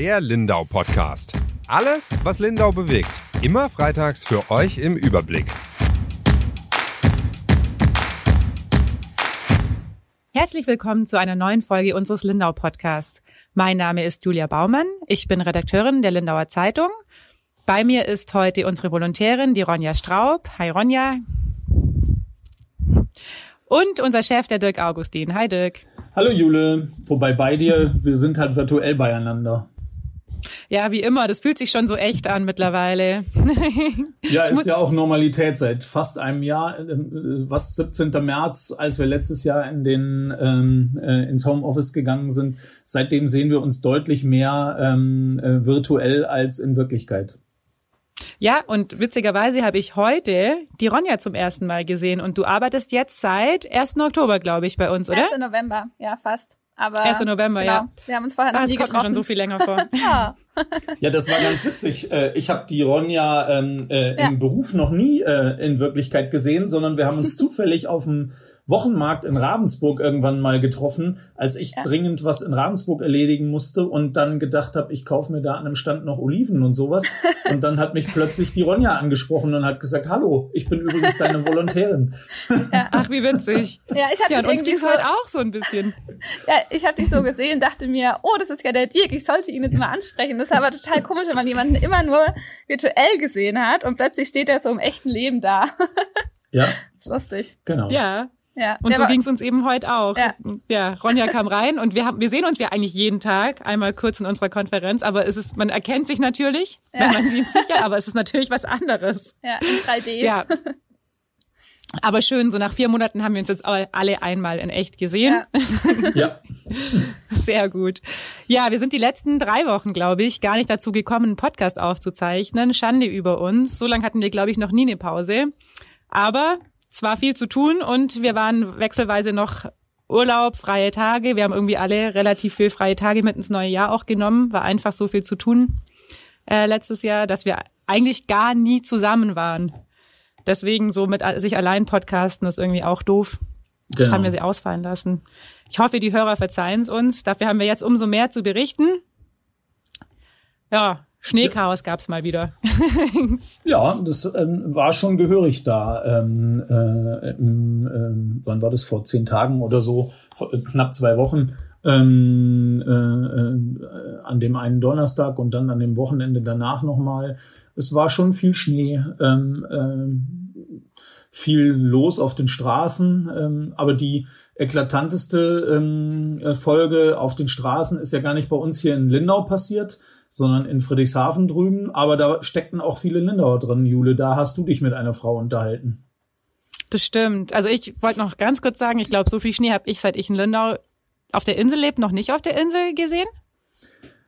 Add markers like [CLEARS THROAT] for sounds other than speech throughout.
Der Lindau Podcast. Alles, was Lindau bewegt. Immer freitags für euch im Überblick. Herzlich willkommen zu einer neuen Folge unseres Lindau Podcasts. Mein Name ist Julia Baumann. Ich bin Redakteurin der Lindauer Zeitung. Bei mir ist heute unsere Volontärin, die Ronja Straub. Hi Ronja. Und unser Chef, der Dirk Augustin. Hi Dirk. Hallo Jule, wobei bei dir, wir sind halt virtuell beieinander. Ja, wie immer, das fühlt sich schon so echt an mittlerweile. [LAUGHS] ja, ist ja auch Normalität seit fast einem Jahr. Ähm, was 17. März, als wir letztes Jahr in den ähm, äh, ins Homeoffice gegangen sind. Seitdem sehen wir uns deutlich mehr ähm, äh, virtuell als in Wirklichkeit. Ja, und witzigerweise habe ich heute die Ronja zum ersten Mal gesehen und du arbeitest jetzt seit 1. Oktober, glaube ich, bei uns, oder? 1. November, ja, fast. Aber 1. November, genau, ja. Wir haben uns vorher noch ah, nie das kommt getroffen. mir schon so viel länger vor. [LAUGHS] ja. ja, das war ganz witzig. Äh, ich habe die Ronja ähm, äh, Ja. im Beruf noch nie äh, in Wirklichkeit gesehen, sondern wir haben uns [LAUGHS] zufällig auf dem Wochenmarkt in Ravensburg irgendwann mal getroffen, als ich Ja. dringend was in Ravensburg erledigen musste und dann gedacht habe, ich kaufe mir da an einem Stand noch Oliven und sowas. [LAUGHS] Und dann hat mich plötzlich die Ronja angesprochen und hat gesagt, hallo, ich bin übrigens deine Volontärin. [LAUGHS] Ach, wie witzig. Ja, ich habe Ja, dich irgendwie so, heute auch so ein bisschen. ja, ich habe dich so gesehen, dachte mir, oh, das ist ja der Dirk, ich sollte ihn jetzt mal ansprechen. Das ist aber total komisch, wenn man jemanden immer nur virtuell gesehen hat und plötzlich steht er so im echten Leben da. Ja, Das ist lustig. genau. Ja. Ja. Und so war- ging's uns eben heute auch. Ja. ja, Ronja kam rein und wir haben, wir sehen uns ja eigentlich jeden Tag, einmal kurz in unserer Konferenz, aber es ist, man erkennt sich natürlich, Ja. wenn man sieht sich ja, aber es ist natürlich was anderes. Ja, in 3D. Ja. Aber schön, so nach vier Monaten haben wir uns jetzt alle einmal in echt gesehen. Ja. [LAUGHS] Ja, Sehr gut. Ja, wir sind die letzten drei Wochen, glaube ich, gar nicht dazu gekommen, einen Podcast aufzuzeichnen. Schande über uns. So lange hatten wir, glaube ich, noch nie eine Pause. Aber es war viel zu tun und wir waren wechselweise noch Urlaub, freie Tage. Wir haben irgendwie alle relativ viel freie Tage mit ins neue Jahr auch genommen. War einfach so viel zu tun äh, letztes Jahr, dass wir eigentlich gar nie zusammen waren. Deswegen so mit sich allein podcasten ist irgendwie auch doof genau. haben wir sie ausfallen lassen. Ich hoffe, die Hörer verzeihen es uns. Dafür haben wir jetzt umso mehr zu berichten. Ja, Schneechaos gab's mal wieder. [LAUGHS] Ja, das ähm, war schon gehörig da. Ähm, äh, ähm, wann war das? Vor zehn Tagen oder so, vor, äh, knapp zwei Wochen. Ähm, äh, äh, an dem einen Donnerstag und dann an dem Wochenende danach nochmal. Es war schon viel Schnee, ähm, ähm, viel los auf den Straßen, ähm, aber die eklatanteste ähm, äh, Folge auf den Straßen ist ja gar nicht bei uns hier in Lindau passiert, sondern in Friedrichshafen drüben. Aber da steckten auch viele Lindauer drin, Jule. Da hast du dich mit einer Frau unterhalten. Das stimmt. Also ich wollte noch ganz kurz sagen, ich glaube, so viel Schnee habe ich, seit ich in Lindau auf der Insel lebe, noch nicht auf der Insel gesehen.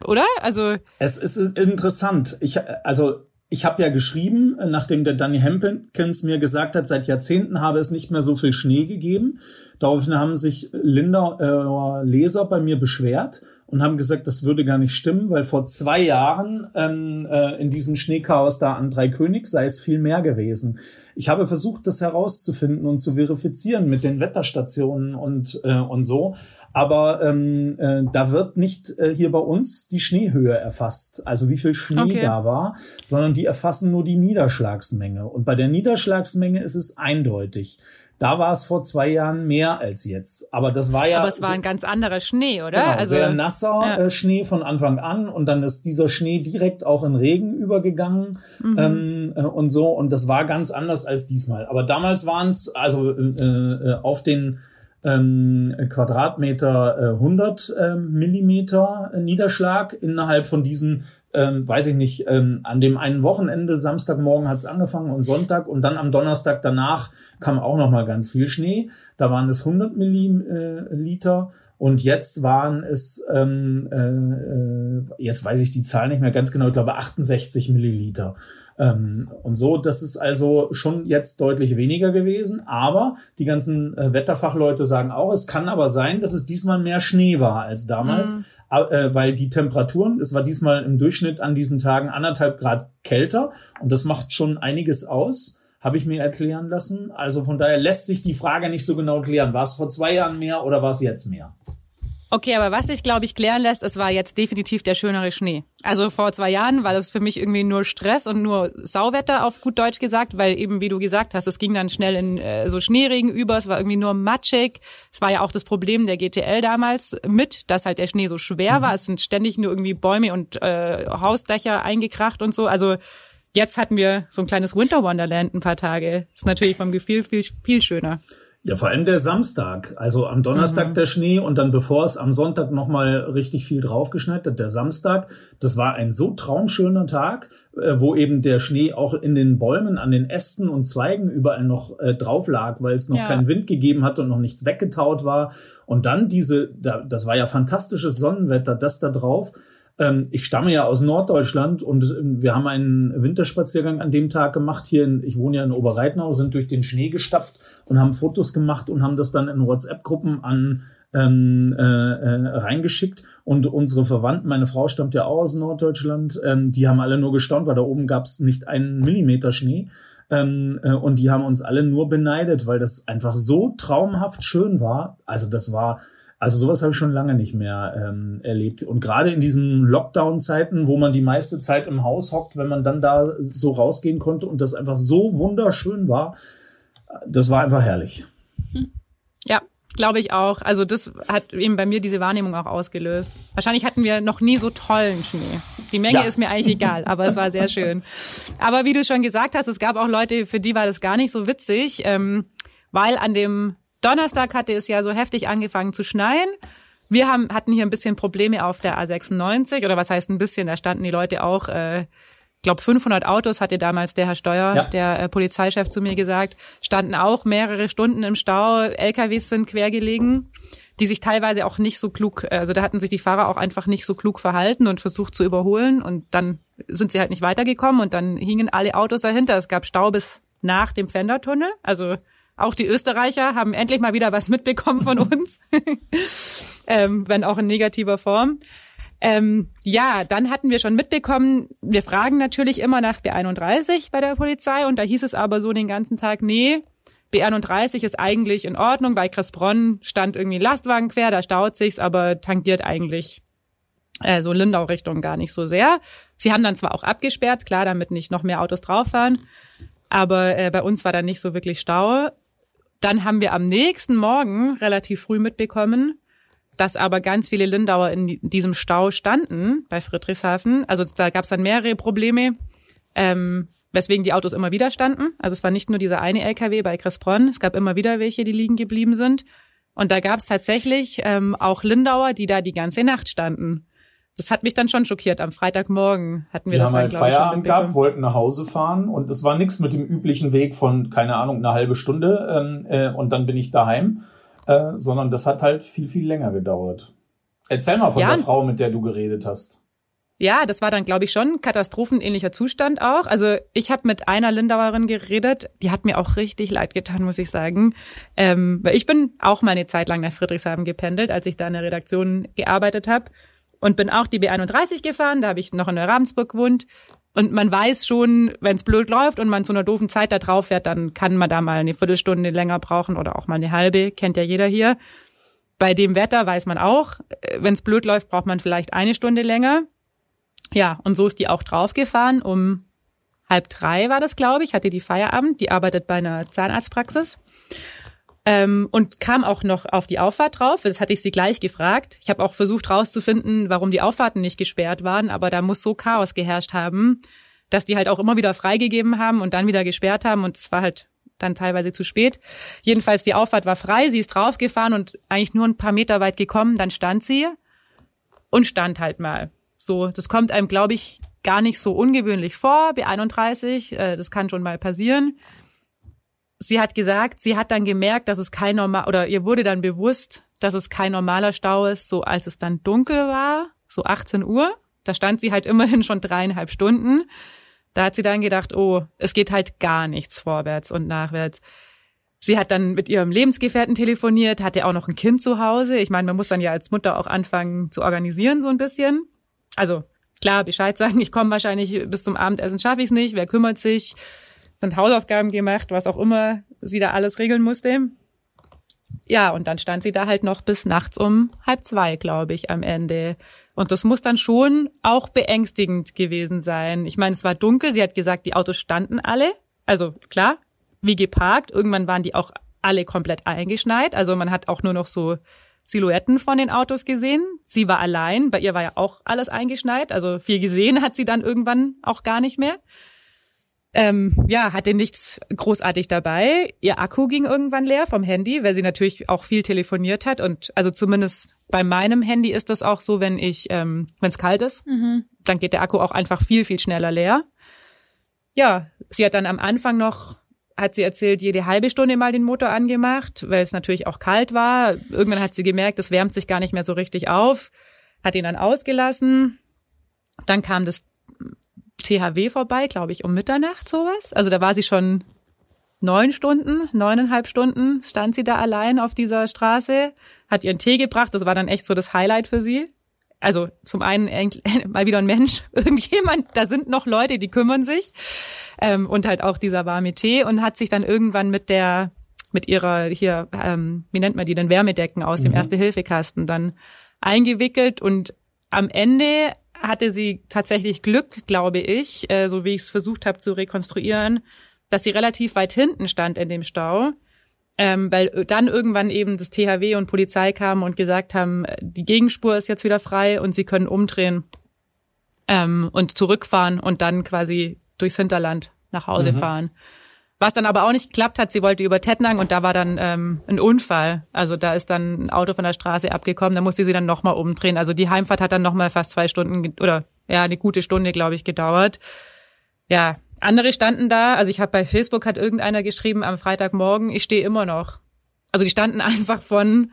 Oder? Also Es ist interessant. Ich, also ich habe ja geschrieben, nachdem der Danny Hempkins mir gesagt hat, seit Jahrzehnten habe es nicht mehr so viel Schnee gegeben. Daraufhin haben sich Lindauer Leser bei mir beschwert und haben gesagt, das würde gar nicht stimmen, weil vor zwei Jahren ähm, äh, in diesem Schneechaos da an Dreikönig sei es viel mehr gewesen. Ich habe versucht, das herauszufinden und zu verifizieren mit den Wetterstationen und, äh, und so. Aber ähm, äh, da wird nicht äh, hier bei uns die Schneehöhe erfasst, also wie viel Schnee Okay. da war, sondern die erfassen nur die Niederschlagsmenge. Und bei der Niederschlagsmenge ist es eindeutig. Da war es vor zwei Jahren mehr als jetzt. Aber das war ja aber es war ein ganz anderer Schnee, oder? Genau, also sehr nasser ja. äh, Schnee von Anfang an und dann ist dieser Schnee direkt auch in Regen übergegangen Mhm. ähm, äh, und so und das war ganz anders als diesmal. Aber damals waren es also äh, äh, auf den ähm, Quadratmeter äh, 100 ähm, Millimeter Niederschlag innerhalb von diesen ähm, weiß ich nicht, ähm, an dem einen Wochenende, Samstagmorgen hat's angefangen und Sonntag und dann am Donnerstag danach kam auch noch mal ganz viel Schnee. Da waren es 100 Milliliter und jetzt waren es, ähm, äh, äh, jetzt weiß ich die Zahl nicht mehr ganz genau, ich glaube 68 Milliliter. Ähm, und so, das ist also schon jetzt deutlich weniger gewesen. Aber die ganzen äh, Wetterfachleute sagen auch, es kann aber sein, dass es diesmal mehr Schnee war als damals, Mhm. Äh, weil die Temperaturen, es war diesmal im Durchschnitt an diesen Tagen anderthalb Grad kälter und das macht schon einiges aus. Habe ich mir erklären lassen. Also von daher lässt sich die Frage nicht so genau klären. War es vor zwei Jahren mehr oder war es jetzt mehr? Okay, aber was sich, glaube ich, klären lässt, es war jetzt definitiv der schönere Schnee. Also vor zwei Jahren war das für mich irgendwie nur Stress und nur Sauwetter, auf gut Deutsch gesagt, weil eben, wie du gesagt hast, es ging dann schnell in äh, so Schneeregen über, es war irgendwie nur matschig. Es war ja auch das Problem der GTL damals mit, dass halt der Schnee so schwer war. Es sind ständig nur irgendwie Bäume und äh, Hausdächer eingekracht und so. Also jetzt hatten wir so ein kleines Winter Wonderland ein paar Tage. Ist natürlich vom Gefühl viel, viel schöner. Ja, vor allem der Samstag. Also am Donnerstag mhm. der Schnee und dann bevor es am Sonntag nochmal richtig viel draufgeschneit hat, der Samstag. Das war ein so traumschöner Tag, äh, wo eben der Schnee auch in den Bäumen, an den Ästen und Zweigen überall noch äh, drauf lag, weil es noch ja. keinen Wind gegeben hat und noch nichts weggetaut war. Und dann diese, das war ja fantastisches Sonnenwetter, das da drauf. Ähm, ich stamme ja aus Norddeutschland und ähm, wir haben einen Winterspaziergang an dem Tag gemacht. Hier, in, ich wohne ja in Oberreitnau, sind durch den Schnee gestapft und haben Fotos gemacht und haben das dann in WhatsApp-Gruppen an ähm, äh, äh, reingeschickt und unsere Verwandten, meine Frau stammt ja auch aus Norddeutschland, ähm, die haben alle nur gestaunt, weil da oben gab es nicht einen Millimeter Schnee. Ähm, äh, und die haben uns alle nur beneidet, weil das einfach so traumhaft schön war. Also das war also sowas habe ich schon lange nicht mehr ähm, erlebt. Und gerade in diesen Lockdown-Zeiten, wo man die meiste Zeit im Haus hockt, wenn man dann da so rausgehen konnte und das einfach so wunderschön war, das war einfach herrlich. Ja, glaube ich auch. Also das hat eben bei mir diese Wahrnehmung auch ausgelöst. Wahrscheinlich hatten wir noch nie so tollen Schnee. Die Menge ja. ist mir eigentlich egal, aber es war sehr schön. Aber wie du schon gesagt hast, es gab auch Leute, für die war das gar nicht so witzig, ähm, weil an dem Donnerstag hatte es ja so heftig angefangen zu schneien. Wir haben, hatten hier ein bisschen Probleme auf der A96 oder was heißt ein bisschen, da standen die Leute auch, äh, glaube 500 Autos hatte damals der Herr Steuer, ja. der äh, Polizeichef zu mir gesagt, standen auch mehrere Stunden im Stau, LKWs sind quergelegen, die sich teilweise auch nicht so klug, äh, also da hatten sich die Fahrer auch einfach nicht so klug verhalten und versucht zu überholen und dann sind sie halt nicht weitergekommen und dann hingen alle Autos dahinter. Es gab Stau bis nach dem Fendertunnel, also auch die Österreicher haben endlich mal wieder was mitbekommen von [LAUGHS] uns, ähm, wenn auch in negativer Form. Ähm, ja, dann hatten wir schon mitbekommen, wir fragen natürlich immer nach B31 bei der Polizei und da hieß es aber so den ganzen Tag, nee, B31 ist eigentlich in Ordnung. Bei Chrisbronn stand irgendwie ein Lastwagen quer, da staut sich's, aber tangiert eigentlich äh, so Lindau-Richtung gar nicht so sehr. Sie haben dann zwar auch abgesperrt, klar, damit nicht noch mehr Autos drauf fahren, aber äh, bei uns war dann nicht so wirklich Stau. Dann haben wir am nächsten Morgen relativ früh mitbekommen, dass aber ganz viele Lindauer in diesem Stau standen bei Friedrichshafen. Also da gab es dann mehrere Probleme, ähm, weswegen die Autos immer wieder standen. Also es war nicht nur dieser eine LKW bei Chrisbronn, es gab immer wieder welche, die liegen geblieben sind. Und da gab es tatsächlich ähm, auch Lindauer, die da die ganze Nacht standen das hat mich dann schon schockiert. Am Freitagmorgen hatten wir die das haben dann, halt Feierabend gehabt, wollten nach Hause fahren und es war nichts mit dem üblichen Weg von, keine Ahnung, eine halbe Stunde ähm, äh, und dann bin ich daheim, äh, sondern das hat halt viel, viel länger gedauert. Erzähl mal von ja. der Frau, mit der du geredet hast. Ja, das war dann, glaube ich, schon katastrophenähnlicher Zustand auch. Also ich habe mit einer Lindauerin geredet, die hat mir auch richtig leid getan, muss ich sagen. Ähm, weil ich bin auch mal eine Zeit lang nach Friedrichshafen gependelt, als ich da in der Redaktion gearbeitet habe und bin auch die B31 gefahren, da habe ich noch in der Ravensburg gewohnt. Und man weiß schon, wenn es blöd läuft und man zu einer doofen Zeit da drauf fährt, dann kann man da mal eine Viertelstunde länger brauchen oder auch mal eine halbe, kennt ja jeder hier. Bei dem Wetter weiß man auch, äh, wenn es blöd läuft, braucht man vielleicht eine Stunde länger. Ja, und so ist die auch draufgefahren. Um halb drei war das, glaube ich, hatte die Feierabend. Die arbeitet bei einer Zahnarztpraxis. Ähm, und kam auch noch auf die Auffahrt drauf. Das hatte ich sie gleich gefragt. Ich habe auch versucht rauszufinden, warum die Auffahrten nicht gesperrt waren, aber da muss so Chaos geherrscht haben, dass die halt auch immer wieder freigegeben haben und dann wieder gesperrt haben und es war halt dann teilweise zu spät. Jedenfalls die Auffahrt war frei, sie ist draufgefahren und eigentlich nur ein paar Meter weit gekommen, dann stand sie und stand halt mal. So, das kommt einem, glaube ich, gar nicht so ungewöhnlich vor, B31, äh, das kann schon mal passieren sie hat gesagt, sie hat dann gemerkt, dass es kein normal oder ihr wurde dann bewusst, dass es kein normaler Stau ist, so als es dann dunkel war, so 18 Uhr. Da stand sie halt immerhin schon dreieinhalb Stunden. Da hat sie dann gedacht, oh, es geht halt gar nichts vorwärts und nachwärts. Sie hat dann mit ihrem Lebensgefährten telefoniert, hatte auch noch ein Kind zu Hause. Ich meine, man muss dann ja als Mutter auch anfangen zu organisieren so ein bisschen. Also klar, Bescheid sagen, ich komme wahrscheinlich bis zum Abendessen, schaffe ich es nicht, wer kümmert sich? Sind Hausaufgaben gemacht, was auch immer sie da alles regeln musste. Ja, und dann stand sie da halt noch bis nachts um halb zwei, glaube ich, am Ende. Und das muss dann schon auch beängstigend gewesen sein. Ich meine, es war dunkel, sie hat gesagt, die Autos standen alle. Also klar, wie geparkt. Irgendwann waren die auch alle komplett eingeschneit. Also man hat auch nur noch so Silhouetten von den Autos gesehen. Sie war allein, bei ihr war ja auch alles eingeschneit. Also viel gesehen hat sie dann irgendwann auch gar nicht mehr ähm, ja, hatte nichts großartig dabei. Ihr Akku ging irgendwann leer vom Handy, weil sie natürlich auch viel telefoniert hat. Und also zumindest bei meinem Handy ist das auch so, wenn ich, ähm, wenn es kalt ist, mhm. dann geht der Akku auch einfach viel, viel schneller leer. Ja, sie hat dann am Anfang noch, hat sie erzählt, jede halbe Stunde mal den Motor angemacht, weil es natürlich auch kalt war. Irgendwann hat sie gemerkt, es wärmt sich gar nicht mehr so richtig auf, hat ihn dann ausgelassen. Dann kam das THW vorbei, glaube ich, um Mitternacht sowas. Also da war sie schon neun Stunden, neuneinhalb Stunden stand sie da allein auf dieser Straße, hat ihren Tee gebracht. Das war dann echt so das Highlight für sie. Also zum einen [LAUGHS] mal wieder ein Mensch, [LAUGHS] irgendjemand, da sind noch Leute, die kümmern sich. Ähm, und halt auch dieser warme Tee und hat sich dann irgendwann mit der, mit ihrer hier, ähm, wie nennt man die denn, Wärmedecken aus mhm. dem Erste-Hilfe-Kasten dann eingewickelt und am Ende hatte sie tatsächlich Glück, glaube ich, äh, so wie ich es versucht habe zu rekonstruieren, dass sie relativ weit hinten stand in dem Stau, ähm, weil dann irgendwann eben das THW und Polizei kamen und gesagt haben, äh, die Gegenspur ist jetzt wieder frei und sie können umdrehen ähm, und zurückfahren und dann quasi durchs Hinterland nach Hause mhm. fahren. Was dann aber auch nicht geklappt hat, sie wollte über Tettnang und da war dann ähm, ein Unfall. Also da ist dann ein Auto von der Straße abgekommen, da musste sie dann nochmal umdrehen. Also die Heimfahrt hat dann nochmal fast zwei Stunden oder ja, eine gute Stunde, glaube ich, gedauert. Ja, andere standen da, also ich habe bei Facebook hat irgendeiner geschrieben am Freitagmorgen, ich stehe immer noch. Also die standen [LAUGHS] einfach von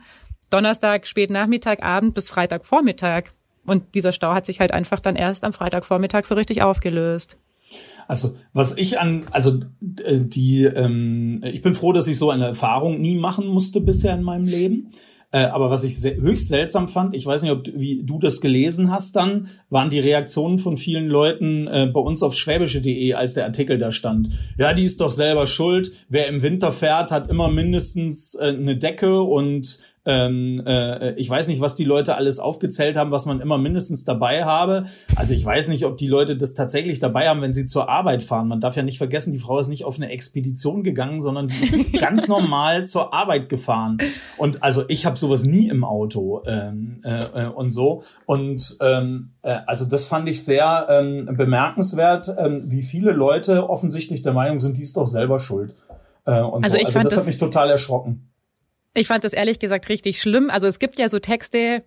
Donnerstag spät Nachmittag, Abend bis Freitagvormittag. Und dieser Stau hat sich halt einfach dann erst am Freitagvormittag so richtig aufgelöst. Also was ich an, also äh, die, ähm, ich bin froh, dass ich so eine Erfahrung nie machen musste bisher in meinem Leben. Äh, aber was ich höchst seltsam fand, ich weiß nicht, ob du, wie du das gelesen hast dann, waren die Reaktionen von vielen Leuten äh, bei uns auf schwäbische.de, als der Artikel da stand. Ja, die ist doch selber schuld. Wer im Winter fährt, hat immer mindestens äh, eine Decke und ähm, äh, ich weiß nicht, was die Leute alles aufgezählt haben, was man immer mindestens dabei habe. Also ich weiß nicht, ob die Leute das tatsächlich dabei haben, wenn sie zur Arbeit fahren. Man darf ja nicht vergessen, die Frau ist nicht auf eine Expedition gegangen, sondern die ist [LAUGHS] ganz normal zur Arbeit gefahren. Und also ich habe sowas nie im Auto ähm, äh, und so. Und ähm, äh, also das fand ich sehr ähm, bemerkenswert, ähm, wie viele Leute offensichtlich der Meinung sind, die ist doch selber schuld. Äh, und also so. also das, das hat mich total erschrocken. Ich fand das ehrlich gesagt richtig schlimm. Also es gibt ja so Texte,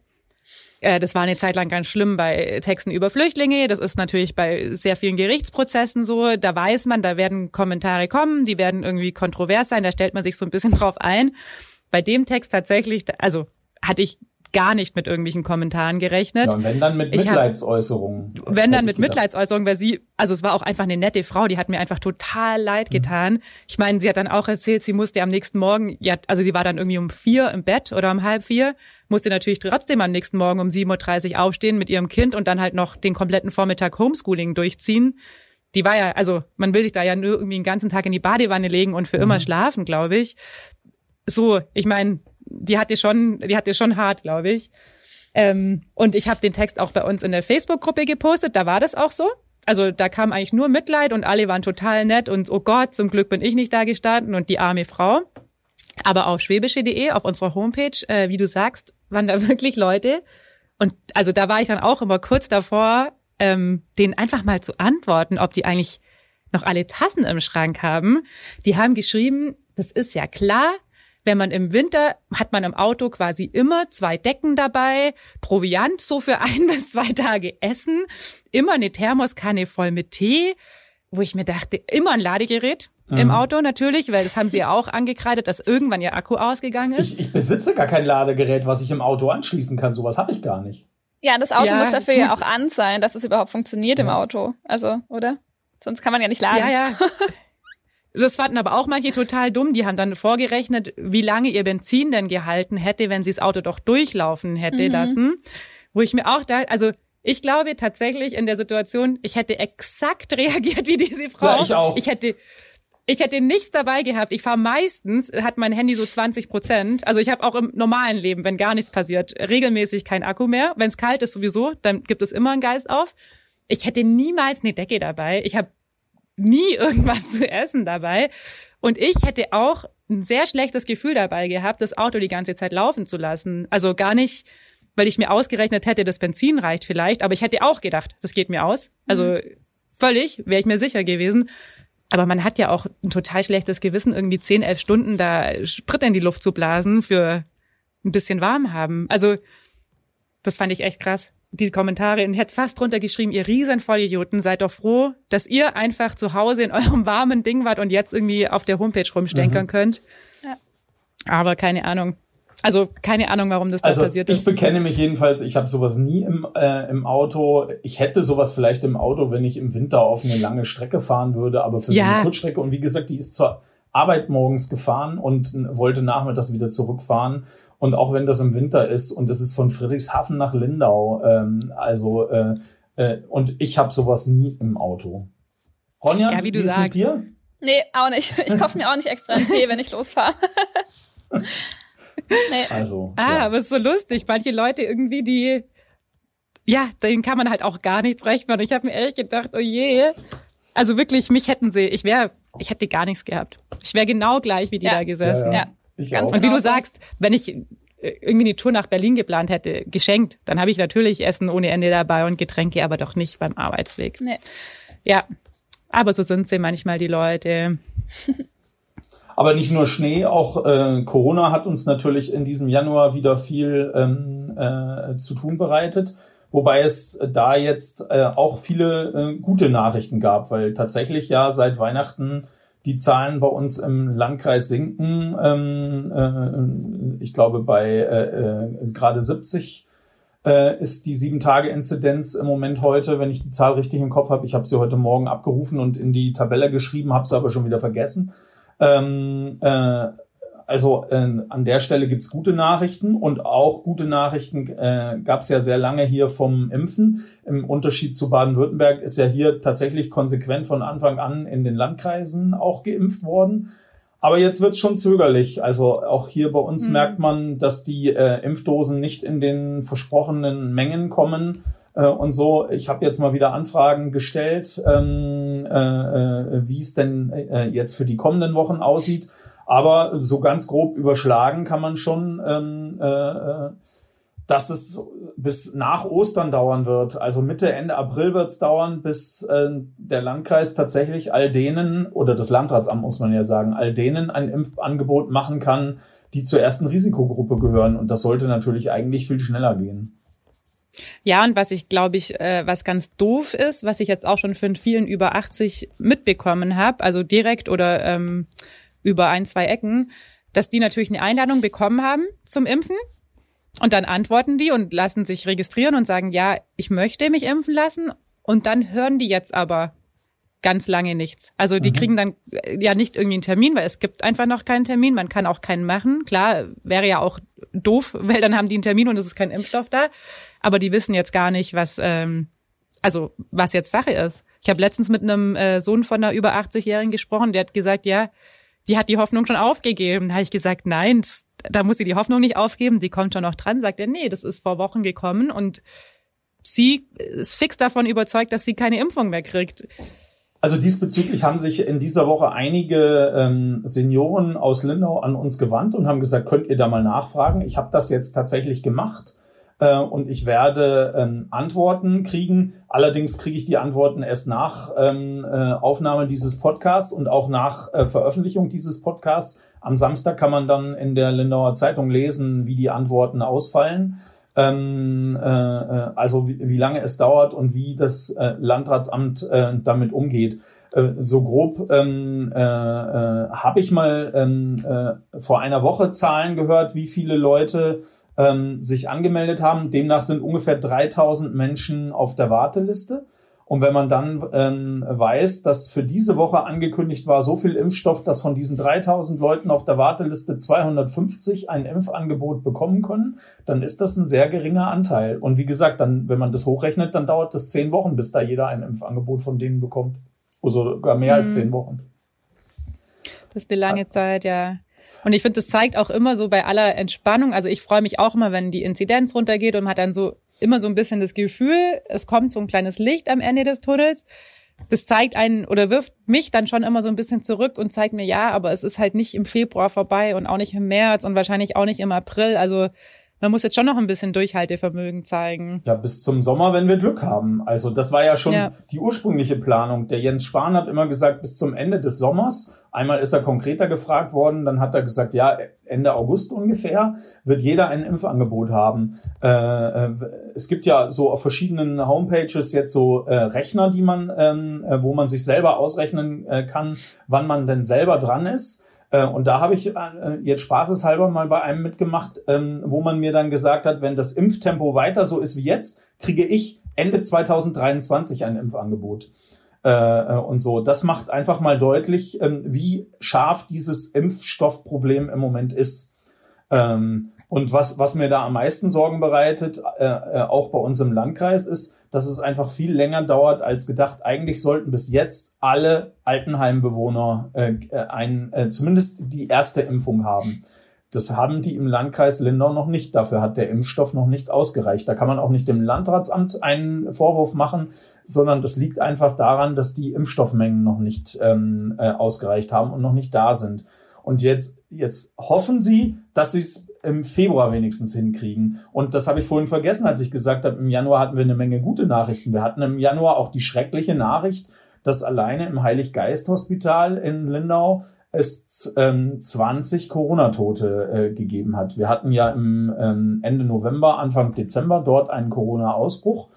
äh, das war eine Zeit lang ganz schlimm bei Texten über Flüchtlinge. Das ist natürlich bei sehr vielen Gerichtsprozessen so. Da weiß man, da werden Kommentare kommen, die werden irgendwie kontrovers sein. Da stellt man sich so ein bisschen drauf ein. Bei dem Text tatsächlich, also hatte ich gar nicht mit irgendwelchen Kommentaren gerechnet. Ja, und wenn dann mit Mitleidsäußerungen. Hab, wenn dann mit Mitleidsäußerungen, weil sie, also es war auch einfach eine nette Frau, die hat mir einfach total leid mhm. getan. Mhm. Ich meine, sie hat dann auch erzählt, sie musste am nächsten Morgen, ja, also sie war dann irgendwie um vier im Bett oder um halb vier, musste natürlich trotzdem am nächsten Morgen um 7.30 Uhr aufstehen mit ihrem Kind und dann halt noch den kompletten Vormittag Homeschooling durchziehen die war ja, also man will sich da ja nur irgendwie den ganzen Tag in die Badewanne legen und für mhm. immer schlafen, glaube ich. So, ich meine, die hatte schon, die hatte schon hart, glaube ich. Ähm, und ich habe den Text auch bei uns in der Facebook-Gruppe gepostet, da war das auch so. Also da kam eigentlich nur Mitleid und alle waren total nett und oh Gott, zum Glück bin ich nicht da gestanden und die arme Frau. Aber auf schwäbische.de, auf unserer Homepage, äh, wie du sagst, waren da [LAUGHS] wirklich Leute. Und also da war ich dann auch immer kurz davor, ähm, denen einfach mal zu antworten, ob die eigentlich noch alle Tassen im Schrank haben. Die haben geschrieben, das ist ja klar, wenn man im Winter hat man im Auto quasi immer zwei Decken dabei, Proviant so für ein [LAUGHS] bis zwei Tage Essen, immer eine Thermoskanne voll mit Tee, wo ich mir dachte, immer ein Ladegerät, mhm. im Auto natürlich, weil das haben sie ja auch angekreidet, dass irgendwann ihr Akku ausgegangen ist. Ich, ich besitze gar kein Ladegerät, was ich im Auto anschließen kann. Sowas habe ich gar nicht. Ja, das Auto ja, muss dafür gut. ja auch an sein, dass es überhaupt funktioniert ja. im Auto. Also, oder? Sonst kann man ja nicht laden. Ja, ja. [LAUGHS] Das fanden aber auch manche total dumm. Die haben dann vorgerechnet, wie lange ihr Benzin denn gehalten hätte, wenn sie das Auto doch durchlaufen hätte mhm. lassen. Wo ich mir auch da, also ich glaube tatsächlich in der Situation, ich hätte exakt [LAUGHS] reagiert wie diese Frau. Ja, ich auch. Ich hätte Ich hätte nichts dabei gehabt. Ich fahre meistens, hat mein Handy so 20 Prozent. Also ich habe auch im normalen Leben, wenn gar nichts passiert, regelmäßig kein Akku mehr. Wenn es kalt ist sowieso, dann gibt es immer einen Geist auf. Ich hätte niemals eine Decke dabei. Ich habe nie [LAUGHS] irgendwas zu essen dabei. Und ich hätte auch ein sehr schlechtes Gefühl dabei gehabt, das Auto die ganze Zeit laufen zu lassen. Also gar nicht, weil ich mir ausgerechnet hätte, das Benzin reicht vielleicht, aber ich hätte auch gedacht, das geht mir aus. Also mhm. völlig, wäre ich mir sicher gewesen. Aber man hat ja auch ein total schlechtes Gewissen, irgendwie zehn, elf Stunden da Sprit in die Luft zu blasen für ein bisschen warm haben. Also, das fand ich echt krass. Die Kommentare, und hätte fast drunter geschrieben, ihr riesen Vollidioten, seid doch froh, dass ihr einfach zu Hause in eurem warmen Ding wart und jetzt irgendwie auf der Homepage rumstenkern mhm. könnt. Ja. Aber keine Ahnung. Also keine Ahnung, warum das also da passiert ist. Ich bekenne mich jedenfalls, ich habe sowas nie im, äh, im Auto. Ich hätte sowas vielleicht im Auto, wenn ich im Winter auf eine lange Strecke fahren würde, aber für ja. so eine Kurzstrecke. Und wie gesagt, die ist zur Arbeit morgens gefahren und wollte nachmittags wieder zurückfahren. Und auch wenn das im Winter ist und es ist von Friedrichshafen nach Lindau, ähm, also äh, äh, und ich habe sowas nie im Auto. Ronja, ja, wie, du wie sagst. mit dir? Nee, auch nicht. [LAUGHS] Ich koche mir auch nicht extra einen Tee, wenn ich losfahre. [LAUGHS] Nee. Also. Ah, ja. aber es ist so lustig. Manche Leute irgendwie, die, ja, denen kann man halt auch gar nichts recht machen. Ich habe mir ehrlich gedacht, oh je. Also wirklich, mich hätten sie, ich wäre, ich hätte gar nichts gehabt. Ich wäre genau gleich wie die ja. da gesessen. Ja, ja. Ganz Und wie du sagst, wenn ich irgendwie die Tour nach Berlin geplant hätte, geschenkt, dann habe ich natürlich Essen ohne Ende dabei und Getränke, aber doch nicht beim Arbeitsweg. Nee. Ja, aber so sind sie manchmal die Leute. [LAUGHS] Aber nicht nur Schnee, auch äh, Corona hat uns natürlich in diesem Januar wieder viel ähm, äh, zu tun bereitet. Wobei es da jetzt äh, auch viele äh, gute Nachrichten gab, weil tatsächlich ja seit Weihnachten die Zahlen bei uns im Landkreis sinken. Ähm, äh, ich glaube, bei äh, äh, gerade 70 äh, ist die Sieben-Tage-Inzidenz im Moment heute, wenn ich die Zahl richtig im Kopf habe. Ich habe sie heute Morgen abgerufen und in die Tabelle geschrieben, habe sie aber schon wieder vergessen. Ähm, äh, also äh, an der Stelle gibt's gute Nachrichten und auch gute Nachrichten äh, gab es ja sehr lange hier vom Impfen. Im Unterschied zu Baden-Württemberg ist ja hier tatsächlich konsequent von Anfang an in den Landkreisen auch geimpft worden. Aber jetzt wird's schon zögerlich. Also auch hier bei uns mhm. merkt man, dass die äh, Impfdosen nicht in den versprochenen Mengen kommen äh, und so. Ich habe jetzt mal wieder Anfragen gestellt, ähm, äh, äh, wie es denn äh, jetzt für die kommenden Wochen aussieht. Aber so ganz grob überschlagen kann man schon, ähm, äh, äh dass es bis nach Ostern dauern wird. Also Mitte, Ende April wird es dauern, bis äh, der Landkreis tatsächlich all denen, oder das Landratsamt muss man ja sagen, all denen ein Impfangebot machen kann, die zur ersten Risikogruppe gehören. Und das sollte natürlich eigentlich viel schneller gehen. Ja, und was ich glaube ich, äh, was ganz doof ist, was ich jetzt auch schon von vielen über 80 mitbekommen habe, also direkt oder ähm, über ein, zwei Ecken, dass die natürlich eine Einladung bekommen haben zum Impfen und dann antworten die und lassen sich registrieren und sagen, ja, ich möchte mich impfen lassen und dann hören die jetzt aber ganz lange nichts. Also die mhm. kriegen dann äh, ja nicht irgendwie einen Termin, weil es gibt einfach noch keinen Termin. Man kann auch keinen machen. Klar, wäre ja auch doof, [LAUGHS] weil dann haben die einen Termin und es ist kein Impfstoff da. Aber die wissen jetzt gar nicht, was ähm, also was jetzt Sache ist. Ich habe letztens mit einem äh, Sohn von einer über 80-Jährigen gesprochen, der hat gesagt, ja, die hat die Hoffnung schon aufgegeben. Da habe ich gesagt, nein, da muss sie die Hoffnung nicht aufgeben, die kommt schon noch dran. Sagt er, nee, das ist vor Wochen gekommen und sie ist fix davon überzeugt, dass sie keine Impfung mehr kriegt. Also diesbezüglich haben sich in dieser Woche einige ähm, Senioren aus Lindau an uns gewandt und haben gesagt, könnt ihr da mal nachfragen? Ich habe das jetzt tatsächlich gemacht äh, und ich werde ähm, Antworten kriegen. Allerdings kriege ich die Antworten erst nach ähm, äh, Aufnahme dieses Podcasts und auch nach äh, Veröffentlichung dieses Podcasts. Am Samstag kann man dann in der Lindauer Zeitung lesen, wie die Antworten ausfallen ähm, äh, äh, also wie, wie lange es dauert und wie das äh, Landratsamt äh, damit umgeht. Äh, so grob ähm, äh, habe ich mal ähm, äh, vor einer Woche Zahlen gehört, wie viele Leute ähm, sich angemeldet haben. Demnach sind ungefähr 3000 Menschen auf der Warteliste. Und wenn man dann ähm, weiß, dass für diese Woche angekündigt war, so viel Impfstoff, dass von diesen 3000 Leuten auf der Warteliste 250 ein Impfangebot bekommen können, dann ist das ein sehr geringer Anteil. Und wie gesagt, dann, wenn man das hochrechnet, dann dauert das zehn Wochen, bis da jeder ein Impfangebot von denen bekommt. Oder sogar mehr mhm. als zehn Wochen. Das ist eine lange Zeit, ja. Und ich finde, das zeigt auch immer so bei aller Entspannung. Also ich freue mich auch immer, wenn die Inzidenz runtergeht und man hat dann so immer so ein bisschen das Gefühl, es kommt so ein kleines Licht am Ende des Tunnels. Das zeigt einen oder wirft mich dann schon immer so ein bisschen zurück und zeigt mir, ja, aber es ist halt nicht im Februar vorbei und auch nicht im März und wahrscheinlich auch nicht im April. Also man muss jetzt schon noch ein bisschen Durchhaltevermögen zeigen. Ja, bis zum Sommer, wenn wir Glück haben. Also das war ja schon ja. die ursprüngliche Planung. Der Jens Spahn hat immer gesagt, bis zum Ende des Sommers. Einmal ist er konkreter gefragt worden, dann hat er gesagt, ja, Ende August ungefähr wird jeder ein Impfangebot haben. Äh, äh es gibt ja so auf verschiedenen Homepages jetzt so äh, Rechner, die man, ähm, äh, wo man sich selber ausrechnen äh, kann, wann man denn selber dran ist. Äh, und da habe ich jetzt spaßeshalber mal bei einem mitgemacht, ähm, wo man mir dann gesagt hat, wenn das Impftempo weiter so ist wie jetzt, kriege ich Ende 2023 ein Impfangebot. Äh, und so, das macht einfach mal deutlich, ähm, wie scharf dieses Impfstoffproblem im Moment ist. Ähm, und was, was mir da am meisten Sorgen bereitet, äh, äh, auch bei uns im Landkreis, ist, dass es einfach viel länger dauert als gedacht. Eigentlich sollten bis jetzt alle Altenheimbewohner äh, äh, ein, äh, zumindest die erste Impfung haben. Das haben die im Landkreis Lindau noch nicht. Dafür hat der Impfstoff noch nicht ausgereicht. Da kann man auch nicht dem Landratsamt einen Vorwurf machen, sondern das liegt einfach daran, dass die Impfstoffmengen noch nicht ähm, äh, ausgereicht haben und noch nicht da sind. Und jetzt, jetzt hoffen sie, dass sie es im Februar wenigstens hinkriegen. Und das habe ich vorhin vergessen, als ich gesagt habe, im Januar hatten wir eine Menge gute Nachrichten. Wir hatten im Januar auch die schreckliche Nachricht, dass alleine im Heiliggeist-Hospital in Lindau es ähm, 20 Corona-Tote äh, gegeben hat. Wir hatten ja im ähm, Ende November, Anfang Dezember dort einen Corona-Ausbruch.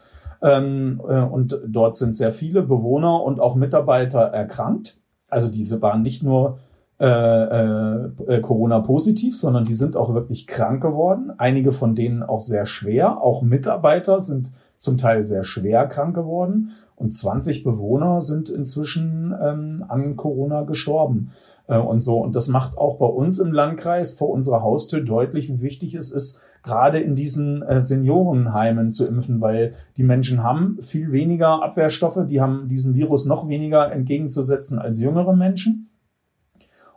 Ähm, äh, und dort sind sehr viele Bewohner und auch Mitarbeiter erkrankt. Also diese waren nicht nur äh, äh, äh, Corona-positiv, sondern die sind auch wirklich krank geworden. Einige von denen auch sehr schwer. Auch Mitarbeiter sind zum Teil sehr schwer krank geworden. Und 20 Bewohner sind inzwischen ähm, an Corona gestorben. Äh, und so. Und das macht auch bei uns im Landkreis vor unserer Haustür deutlich, wie wichtig es ist, gerade in diesen äh, Seniorenheimen zu impfen, weil die Menschen haben viel weniger Abwehrstoffe, die haben diesen Virus noch weniger entgegenzusetzen als jüngere Menschen.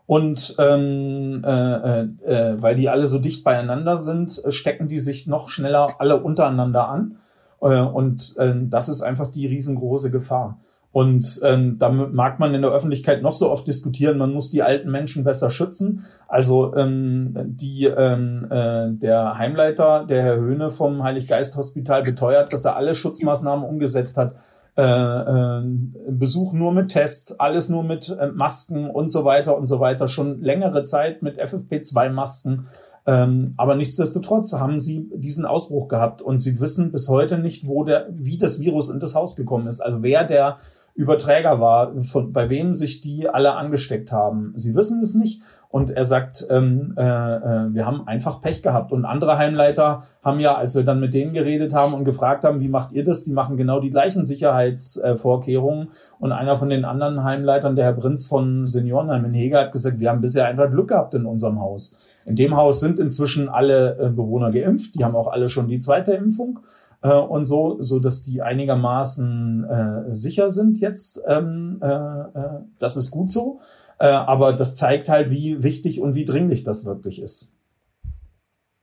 Und ähm, äh, äh, weil die alle so dicht beieinander sind, stecken die sich noch schneller alle untereinander an. Äh, und äh, das ist einfach die riesengroße Gefahr. Und ähm, da mag man in der Öffentlichkeit noch so oft diskutieren, man muss die alten Menschen besser schützen. Also ähm, die ähm, äh, der Heimleiter, der Herr Höhne vom Heiliggeist-Hospital beteuert, dass er alle Schutzmaßnahmen umgesetzt hat äh, äh, Besuch nur mit Test, alles nur mit äh, Masken und so weiter und so weiter, schon längere Zeit mit FFP2-Masken. Ähm, aber nichtsdestotrotz haben sie diesen Ausbruch gehabt und sie wissen bis heute nicht, wo der, wie das Virus in das Haus gekommen ist. Also wer der Überträger war, von, bei wem sich die alle angesteckt haben. Sie wissen es nicht. Und er sagt, ähm, äh, äh, wir haben einfach Pech gehabt. Und andere Heimleiter haben ja, als wir dann mit denen geredet haben und gefragt haben, wie macht ihr das, die machen genau die gleichen Sicherheitsvorkehrungen. und einer von den anderen Heimleitern, der Herr Prinz von Seniorenheim in Hege, hat gesagt, wir haben bisher einfach Glück gehabt in unserem Haus. In dem Haus sind inzwischen alle äh, Bewohner geimpft. Die haben auch alle schon die zweite Impfung äh, und so, so dass die einigermaßen äh, sicher sind jetzt. Ähm, äh, äh, das ist gut so. Äh, aber das zeigt halt, wie wichtig und wie dringlich das wirklich ist.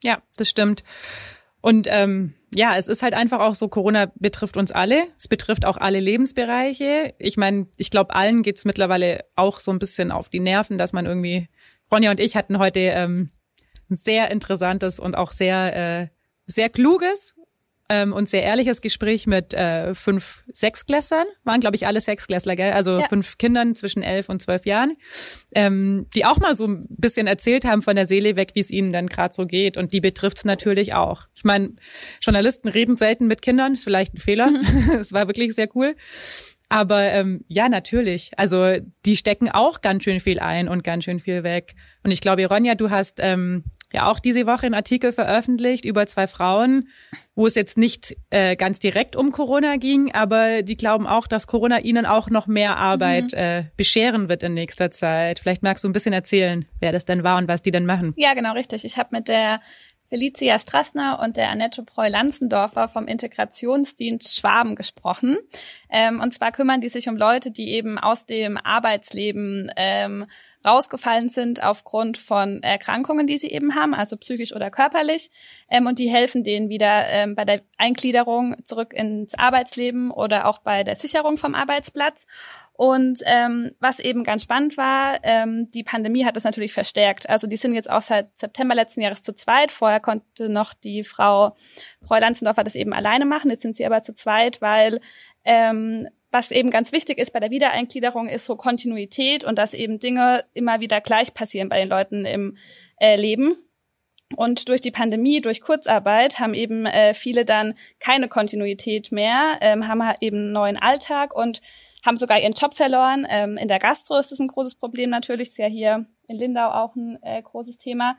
Ja, das stimmt. Und ähm, ja, es ist halt einfach auch so, Corona betrifft uns alle. Es betrifft auch alle Lebensbereiche. Ich meine, ich glaube, allen geht's mittlerweile auch so ein bisschen auf die Nerven, dass man irgendwie, Ronja und ich hatten heute ähm, sehr interessantes und auch sehr, äh, sehr kluges ähm, und sehr ehrliches Gespräch mit äh, fünf Sechsklässlern, waren glaube ich alle Sechsklässler, gell? also ja. fünf Kindern zwischen elf und zwölf Jahren, ähm, die auch mal so ein bisschen erzählt haben von der Seele weg, wie es ihnen dann gerade so geht und die betrifft's natürlich auch. Ich meine, Journalisten reden selten mit Kindern, ist vielleicht ein Fehler, [LAUGHS] [LAUGHS] es war wirklich sehr cool. Aber ähm, ja, natürlich. Also die stecken auch ganz schön viel ein und ganz schön viel weg. Und ich glaube, Ronja, du hast ähm, ja auch diese Woche einen Artikel veröffentlicht über zwei Frauen, wo es jetzt nicht äh, ganz direkt um Corona ging, aber die glauben auch, dass Corona ihnen auch noch mehr Arbeit mhm. äh, bescheren wird in nächster Zeit. Vielleicht magst du ein bisschen erzählen, wer das denn war und was die denn machen. Ja, genau, richtig. Ich habe mit der Felicia Strassner und der Annette Preu-Lanzendorfer vom Integrationsdienst Schwaben gesprochen. Ähm, und zwar kümmern die sich um Leute, die eben aus dem Arbeitsleben ähm, rausgefallen sind aufgrund von Erkrankungen, die sie eben haben, also psychisch oder körperlich. Ähm, und die helfen denen wieder ähm, bei der Eingliederung zurück ins Arbeitsleben oder auch bei der Sicherung vom Arbeitsplatz. Und ähm, was eben ganz spannend war, ähm, die Pandemie hat das natürlich verstärkt. Also die sind jetzt auch seit September letzten Jahres zu zweit. Vorher konnte noch die Frau Frau Lanzendorfer das eben alleine machen. Jetzt sind sie aber zu zweit, weil ähm, was eben ganz wichtig ist bei der Wiedereingliederung, ist so Kontinuität und dass eben Dinge immer wieder gleich passieren bei den Leuten im äh, Leben. Und durch die Pandemie, durch Kurzarbeit haben eben äh, viele dann keine Kontinuität mehr, ähm, haben eben einen neuen Alltag und haben sogar ihren Job verloren. Ähm, in der Gastro ist das ein großes Problem natürlich, ist ja hier in Lindau auch ein äh, großes Thema,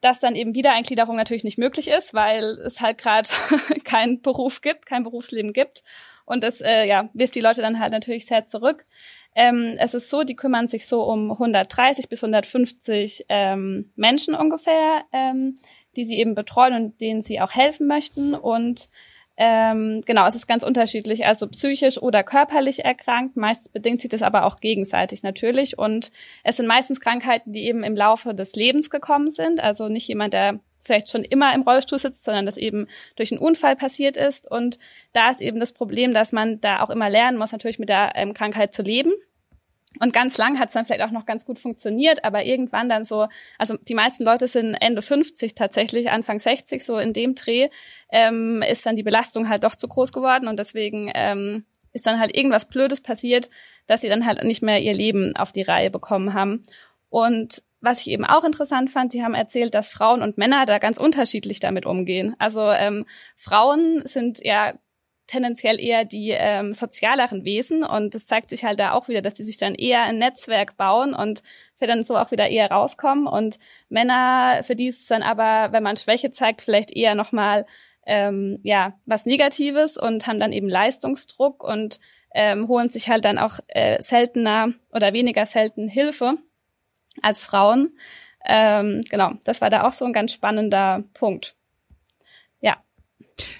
dass dann eben Wiedereingliederung natürlich nicht möglich ist, weil es halt gerade [LAUGHS] keinen Beruf gibt, kein Berufsleben gibt. Und das äh, ja, wirft die Leute dann halt natürlich sehr zurück. Ähm, es ist so, die kümmern sich so um 130 bis 150 ähm, Menschen ungefähr, ähm, die sie eben betreuen und denen sie auch helfen möchten. Und ähm, genau, es ist ganz unterschiedlich, also psychisch oder körperlich erkrankt. Meistens bedingt sich das aber auch gegenseitig natürlich. Und es sind meistens Krankheiten, die eben im Laufe des Lebens gekommen sind. Also nicht jemand, der vielleicht schon immer im Rollstuhl sitzt, sondern das eben durch einen Unfall passiert ist. Und da ist eben das Problem, dass man da auch immer lernen muss, natürlich mit der ähm, Krankheit zu leben. Und ganz lang hat es dann vielleicht auch noch ganz gut funktioniert, aber irgendwann dann so, also die meisten Leute sind Ende 50 tatsächlich, Anfang 60, so in dem Dreh, ähm, ist dann die Belastung halt doch zu groß geworden und deswegen ähm, ist dann halt irgendwas Blödes passiert, dass sie dann halt nicht mehr ihr Leben auf die Reihe bekommen haben. Und was ich eben auch interessant fand, sie haben erzählt, dass Frauen und Männer da ganz unterschiedlich damit umgehen. Also ähm, Frauen sind ja tendenziell eher die ähm, sozialeren Wesen und das zeigt sich halt da auch wieder, dass die sich dann eher ein Netzwerk bauen und für dann so auch wieder eher rauskommen und Männer, für die ist es dann aber, wenn man Schwäche zeigt, vielleicht eher nochmal ähm, ja was Negatives und haben dann eben Leistungsdruck und ähm, holen sich halt dann auch äh, seltener oder weniger selten Hilfe als Frauen. Ähm, genau, das war da auch so ein ganz spannender Punkt.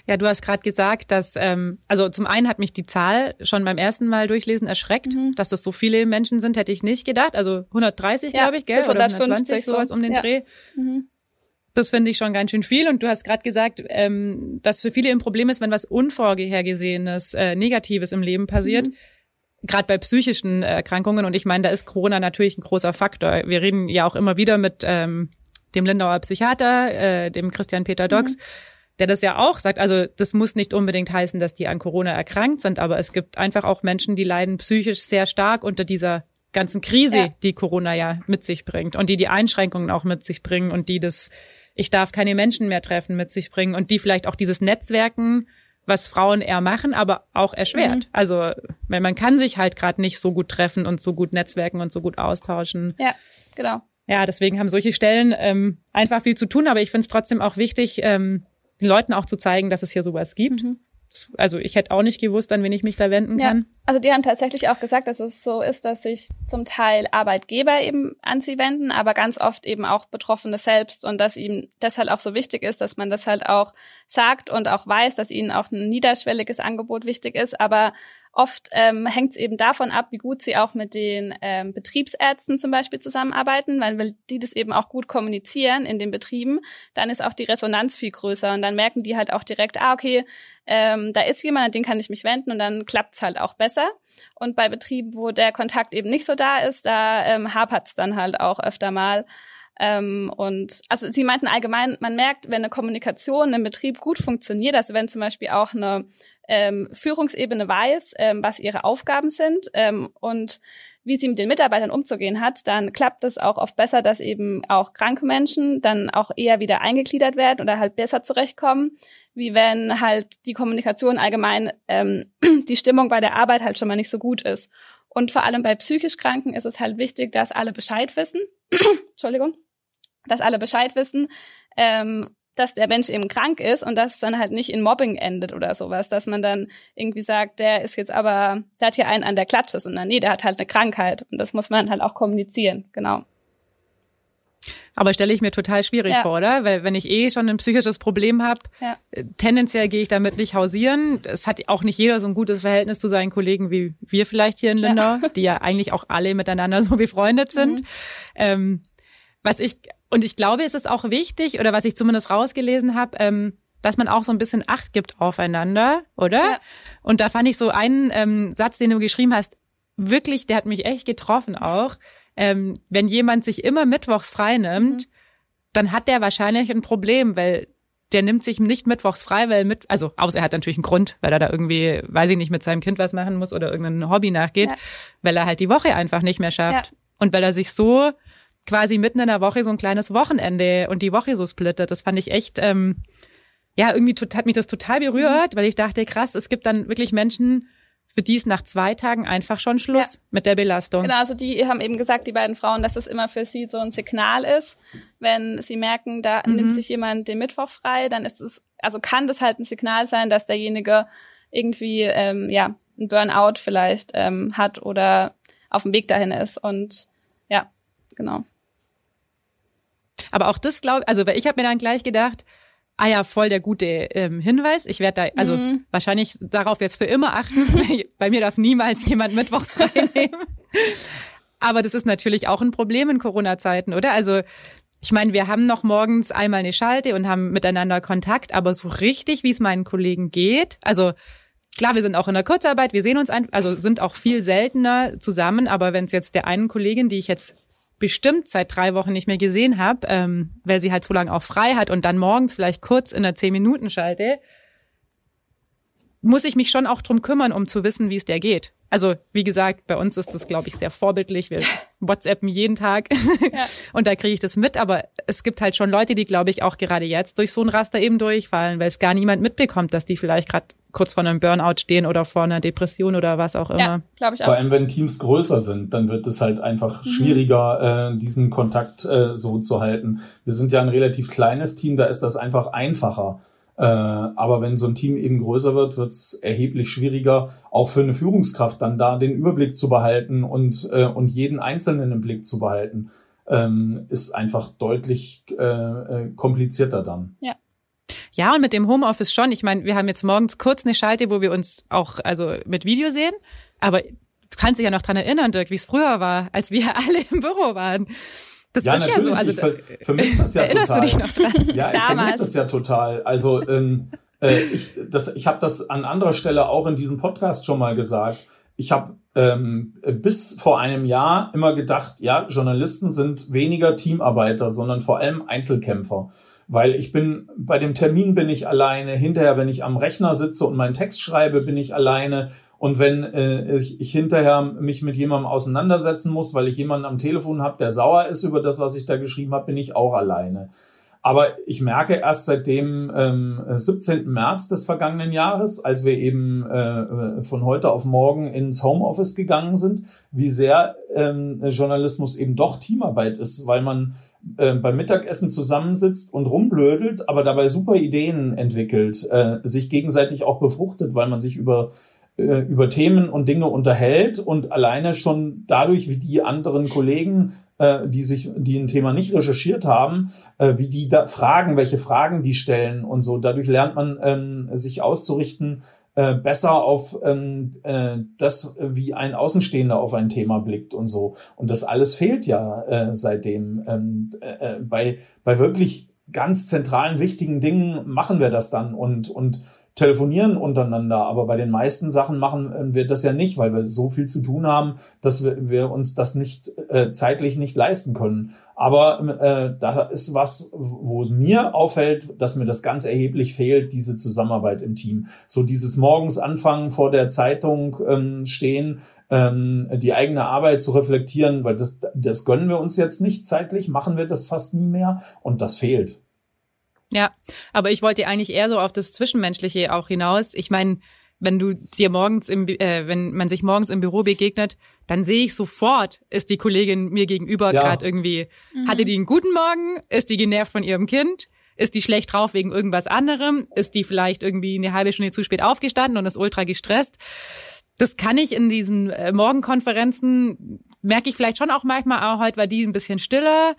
Ja, du hast gerade gesagt, dass, ähm, also zum einen hat mich die Zahl schon beim ersten Mal durchlesen erschreckt, mhm. dass das so viele Menschen sind, hätte ich nicht gedacht. Also 130, ja, glaube ich, gell? Oder 120, sowas um den ja. Dreh. Mhm. Das finde ich schon ganz schön viel. Und du hast gerade gesagt, ähm, dass für viele ein Problem ist, wenn was Unvorhergesehenes, äh, Negatives im Leben passiert. Mhm. Gerade bei psychischen Erkrankungen. Und ich meine, da ist Corona natürlich ein großer Faktor. Wir reden ja auch immer wieder mit ähm, dem Lindauer Psychiater, äh, dem Christian Peter Docks. Mhm der das ja auch sagt, also das muss nicht unbedingt heißen, dass die an Corona erkrankt sind, aber es gibt einfach auch Menschen, die leiden psychisch sehr stark unter dieser ganzen Krise, ja. die Corona ja mit sich bringt und die die Einschränkungen auch mit sich bringen und die das, ich darf keine Menschen mehr treffen mit sich bringen und die vielleicht auch dieses Netzwerken, was Frauen eher machen, aber auch erschwert. Mhm. Also weil man kann sich halt gerade nicht so gut treffen und so gut netzwerken und so gut austauschen. Ja, genau. Ja, deswegen haben solche Stellen ähm, einfach viel zu tun, aber ich finde es trotzdem auch wichtig, ähm, den Leuten auch zu zeigen, dass es hier sowas gibt. Mhm. Also ich hätte auch nicht gewusst, an wen ich mich da wenden kann. Ja. Also die haben tatsächlich auch gesagt, dass es so ist, dass sich zum Teil Arbeitgeber eben an sie wenden, aber ganz oft eben auch Betroffene selbst und dass ihnen deshalb auch so wichtig ist, dass man das halt auch sagt und auch weiß, dass ihnen auch ein niederschwelliges Angebot wichtig ist, aber Oft ähm, hängt es eben davon ab, wie gut sie auch mit den ähm, Betriebsärzten zum Beispiel zusammenarbeiten, weil, die das eben auch gut kommunizieren in den Betrieben, dann ist auch die Resonanz viel größer und dann merken die halt auch direkt, ah, okay, ähm, da ist jemand, an den kann ich mich wenden und dann klappt's halt auch besser. Und bei Betrieben, wo der Kontakt eben nicht so da ist, da ähm, hapert's dann halt auch öfter mal. Ähm, und also sie meinten allgemein, man merkt, wenn eine Kommunikation im Betrieb gut funktioniert, also wenn zum Beispiel auch eine ähm, Führungsebene weiß, ähm, was ihre Aufgaben sind ähm, und wie sie mit den Mitarbeitern umzugehen hat, dann klappt es auch oft besser, dass eben auch kranke Menschen dann auch eher wieder eingegliedert werden oder halt besser zurechtkommen, wie wenn halt die Kommunikation allgemein, ähm, [CLEARS THROAT] die Stimmung bei der Arbeit halt schon mal nicht so gut ist. Und vor allem bei psychisch Kranken ist es halt wichtig, dass alle Bescheid wissen. [CLEARS THROAT] Entschuldigung. Dass alle Bescheid wissen ähm, dass der Mensch eben krank ist und dass es dann halt nicht in Mobbing endet oder sowas, dass man dann irgendwie sagt, der ist jetzt aber, der hat hier einen an der Klatsche, sondern nee, der hat halt eine Krankheit und das muss man halt auch kommunizieren, genau. Aber stelle ich mir total schwierig Ja. vor, oder? Weil wenn ich eh schon ein psychisches Problem habe, Ja. tendenziell gehe ich damit nicht hausieren. Es hat auch nicht jeder so ein gutes Verhältnis zu seinen Kollegen wie wir vielleicht hier in Lindau, die ja eigentlich auch alle miteinander so befreundet sind. Ähm, was ich und ich glaube, es ist auch wichtig oder was ich zumindest rausgelesen habe, ähm, dass man auch so ein bisschen Acht gibt aufeinander, oder? Ja. Und da fand ich so einen ähm, Satz, den du geschrieben hast, wirklich, der hat mich echt getroffen auch. Ähm, wenn jemand sich immer mittwochs frei nimmt, dann hat der wahrscheinlich ein Problem, weil der nimmt sich nicht mittwochs frei, weil mit, also außer er hat natürlich einen Grund, weil er da irgendwie, weiß ich nicht, mit seinem Kind was machen muss oder irgendein Hobby nachgeht, Ja. weil er halt die Woche einfach nicht mehr schafft. Ja. Und weil er sich so quasi mitten in der Woche so ein kleines Wochenende und die Woche so splittet. Das fand ich echt, ähm, ja, irgendwie tot, hat mich das total berührt, weil ich dachte, krass, es gibt dann wirklich Menschen, für die ist nach zwei Tagen einfach schon Schluss Ja. mit der Belastung. Genau, also die haben eben gesagt, die beiden Frauen, dass es immer für sie so ein Signal ist, wenn sie merken, da nimmt sich jemand den Mittwoch frei, dann ist es, also kann das halt ein Signal sein, dass derjenige irgendwie ähm, ja ein Burnout vielleicht ähm, hat oder auf dem Weg dahin ist und ja, genau. Aber auch das glaube also weil ich habe mir dann gleich gedacht, ah ja, voll der gute ähm, Hinweis. Ich werde da, also wahrscheinlich darauf jetzt für immer achten. [LAUGHS] Bei mir darf niemals jemand mittwochs frei [LAUGHS] nehmen. Aber das ist natürlich auch ein Problem in Corona-Zeiten, oder? Also ich meine, wir haben noch morgens einmal eine Schalte und haben miteinander Kontakt, aber so richtig, wie es meinen Kollegen geht, also klar, wir sind auch in der Kurzarbeit, wir sehen uns ein, also sind auch viel seltener zusammen, aber wenn es jetzt der einen Kollegin, die ich jetzt bestimmt seit drei Wochen nicht mehr gesehen habe, ähm, weil sie halt so lange auch frei hat und dann morgens vielleicht kurz in der zehn Minuten schalte, muss ich mich schon auch drum kümmern, um zu wissen, wie es der geht. Also wie gesagt, bei uns ist das, glaube ich, sehr vorbildlich. Wir [LAUGHS] WhatsAppen jeden Tag [LAUGHS] und da kriege ich das mit. Aber es gibt halt schon Leute, die, glaube ich, auch gerade jetzt durch so ein Raster eben durchfallen, weil es gar niemand mitbekommt, dass die vielleicht gerade kurz vor einem Burnout stehen oder vor einer Depression oder was auch immer. Ja, glaube ich Vor auch. allem, wenn Teams größer sind, dann wird es halt einfach schwieriger, äh, diesen Kontakt äh, so zu halten. Wir sind ja ein relativ kleines Team, da ist das einfach einfacher. Äh, aber wenn so ein Team eben größer wird, wird es erheblich schwieriger, auch für eine Führungskraft dann da den Überblick zu behalten und, äh, und jeden Einzelnen im Blick zu behalten, ähm, ist einfach deutlich äh, äh, komplizierter dann. Ja. Ja, und mit dem Homeoffice schon. Ich meine, wir haben jetzt morgens kurz eine Schalte, wo wir uns auch also mit Video sehen. Aber du kannst dich ja noch dran erinnern, Dirk, wie es früher war, als wir [LAUGHS] alle im Büro waren. Das Ja, ist natürlich. ja so. Also ich ver vermisse das ja [LAUGHS] erinnerst total. du dich noch dran? Ja, ich vermisse das ja total. Also ähm, äh, ich, das, ich habe das an anderer Stelle auch in diesem Podcast schon mal gesagt. Ich habe ähm, bis vor einem Jahr immer gedacht, ja, Journalisten sind weniger Teamarbeiter, sondern vor allem Einzelkämpfer. Weil ich bin, bei dem Termin bin ich alleine, hinterher, wenn ich am Rechner sitze und meinen Text schreibe, bin ich alleine. Und wenn äh, ich, ich hinterher mich mit jemandem auseinandersetzen muss, weil ich jemanden am Telefon habe, der sauer ist über das, was ich da geschrieben habe, bin ich auch alleine. Aber ich merke erst seit dem ähm, 17. März des vergangenen Jahres, als wir eben äh, von heute auf morgen ins Homeoffice gegangen sind, wie sehr ähm, Journalismus eben doch Teamarbeit ist, weil man äh, beim Mittagessen zusammensitzt und rumblödelt, aber dabei super Ideen entwickelt, äh, sich gegenseitig auch befruchtet, weil man sich über äh, über Themen und Dinge unterhält und alleine schon dadurch, wie die anderen Kollegen, äh, die sich, die ein Thema nicht recherchiert haben, äh, wie die da fragen, welche Fragen die stellen und so. Dadurch lernt man ähm, sich auszurichten, äh, besser auf ähm, äh, das, wie ein Außenstehender auf ein Thema blickt und so. Und das alles fehlt ja äh, seitdem. Ähm, äh, bei, bei wirklich ganz zentralen, wichtigen Dingen machen wir das dann und, und telefonieren untereinander, aber bei den meisten Sachen machen äh, wir das ja nicht, weil wir so viel zu tun haben, dass wir, wir uns das nicht äh, zeitlich nicht leisten können. Aber äh, da ist was, wo mir auffällt, dass mir das ganz erheblich fehlt, diese Zusammenarbeit im Team. So dieses morgens anfangen vor der Zeitung ähm, stehen, ähm, die eigene Arbeit zu reflektieren, weil das, das gönnen wir uns jetzt nicht zeitlich, machen wir das fast nie mehr und das fehlt. Ja, aber ich wollte eigentlich eher so auf das Zwischenmenschliche auch hinaus. Ich meine, wenn du dir morgens im, äh, wenn man sich morgens im Büro begegnet, dann sehe ich sofort, ist die Kollegin mir gegenüber Ja. gerade irgendwie, hatte die einen guten Morgen, ist die genervt von ihrem Kind, ist die schlecht drauf wegen irgendwas anderem, ist die vielleicht irgendwie eine halbe Stunde zu spät aufgestanden und ist ultra gestresst. Das kann ich in diesen äh, Morgenkonferenzen, merke ich vielleicht schon auch manchmal, auch heute war die ein bisschen stiller,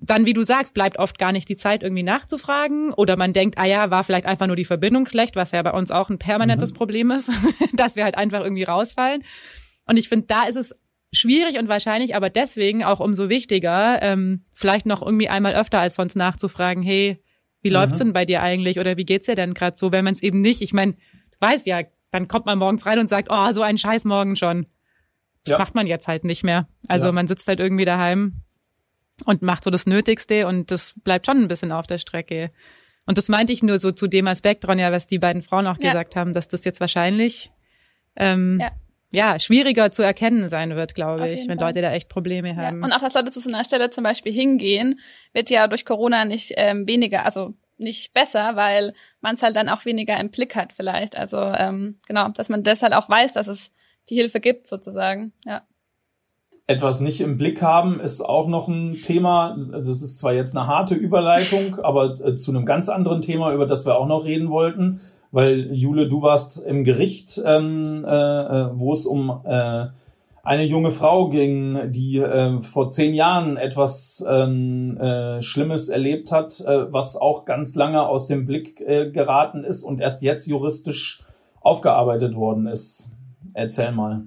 dann, wie du sagst, bleibt oft gar nicht die Zeit, irgendwie nachzufragen. Oder man denkt, ah ja, war vielleicht einfach nur die Verbindung schlecht, was ja bei uns auch ein permanentes mhm. Problem ist, [LAUGHS] dass wir halt einfach irgendwie rausfallen. Und ich finde, da ist es schwierig und wahrscheinlich aber deswegen auch umso wichtiger, ähm, vielleicht noch irgendwie einmal öfter als sonst nachzufragen, hey, wie mhm. läuft's denn bei dir eigentlich oder wie geht's dir denn gerade so, wenn man es eben nicht, ich meine, weiß ja, dann kommt man morgens rein und sagt, oh, so ein Scheiß morgen schon. Das ja. macht man jetzt halt nicht mehr. Also ja. man sitzt halt irgendwie daheim und macht so das Nötigste und das bleibt schon ein bisschen auf der Strecke. Und das meinte ich nur so zu dem Aspekt, Ronja, was die beiden Frauen auch ja. gesagt haben, dass das jetzt wahrscheinlich ähm, ja ja, schwieriger zu erkennen sein wird, glaube ich, wenn Fall. Leute da echt Probleme haben. Ja. Und auch, dass Leute zu so einer Stelle zum Beispiel hingehen, wird ja durch Corona nicht ähm, weniger, also nicht besser, weil man es halt dann auch weniger im Blick hat vielleicht. Also ähm, genau, dass man deshalb auch weiß, dass es die Hilfe gibt sozusagen. Ja. Etwas nicht im Blick haben ist auch noch ein Thema. Das ist zwar jetzt eine harte Überleitung, [LAUGHS] aber äh, zu einem ganz anderen Thema, über das wir auch noch reden wollten weil Jule, du warst im Gericht, ähm, äh, äh, wo es um äh, eine junge Frau ging, die äh, vor zehn Jahren etwas ähm, äh, Schlimmes erlebt hat, äh, was auch ganz lange aus dem Blick äh, geraten ist und erst jetzt juristisch aufgearbeitet worden ist. Erzähl mal.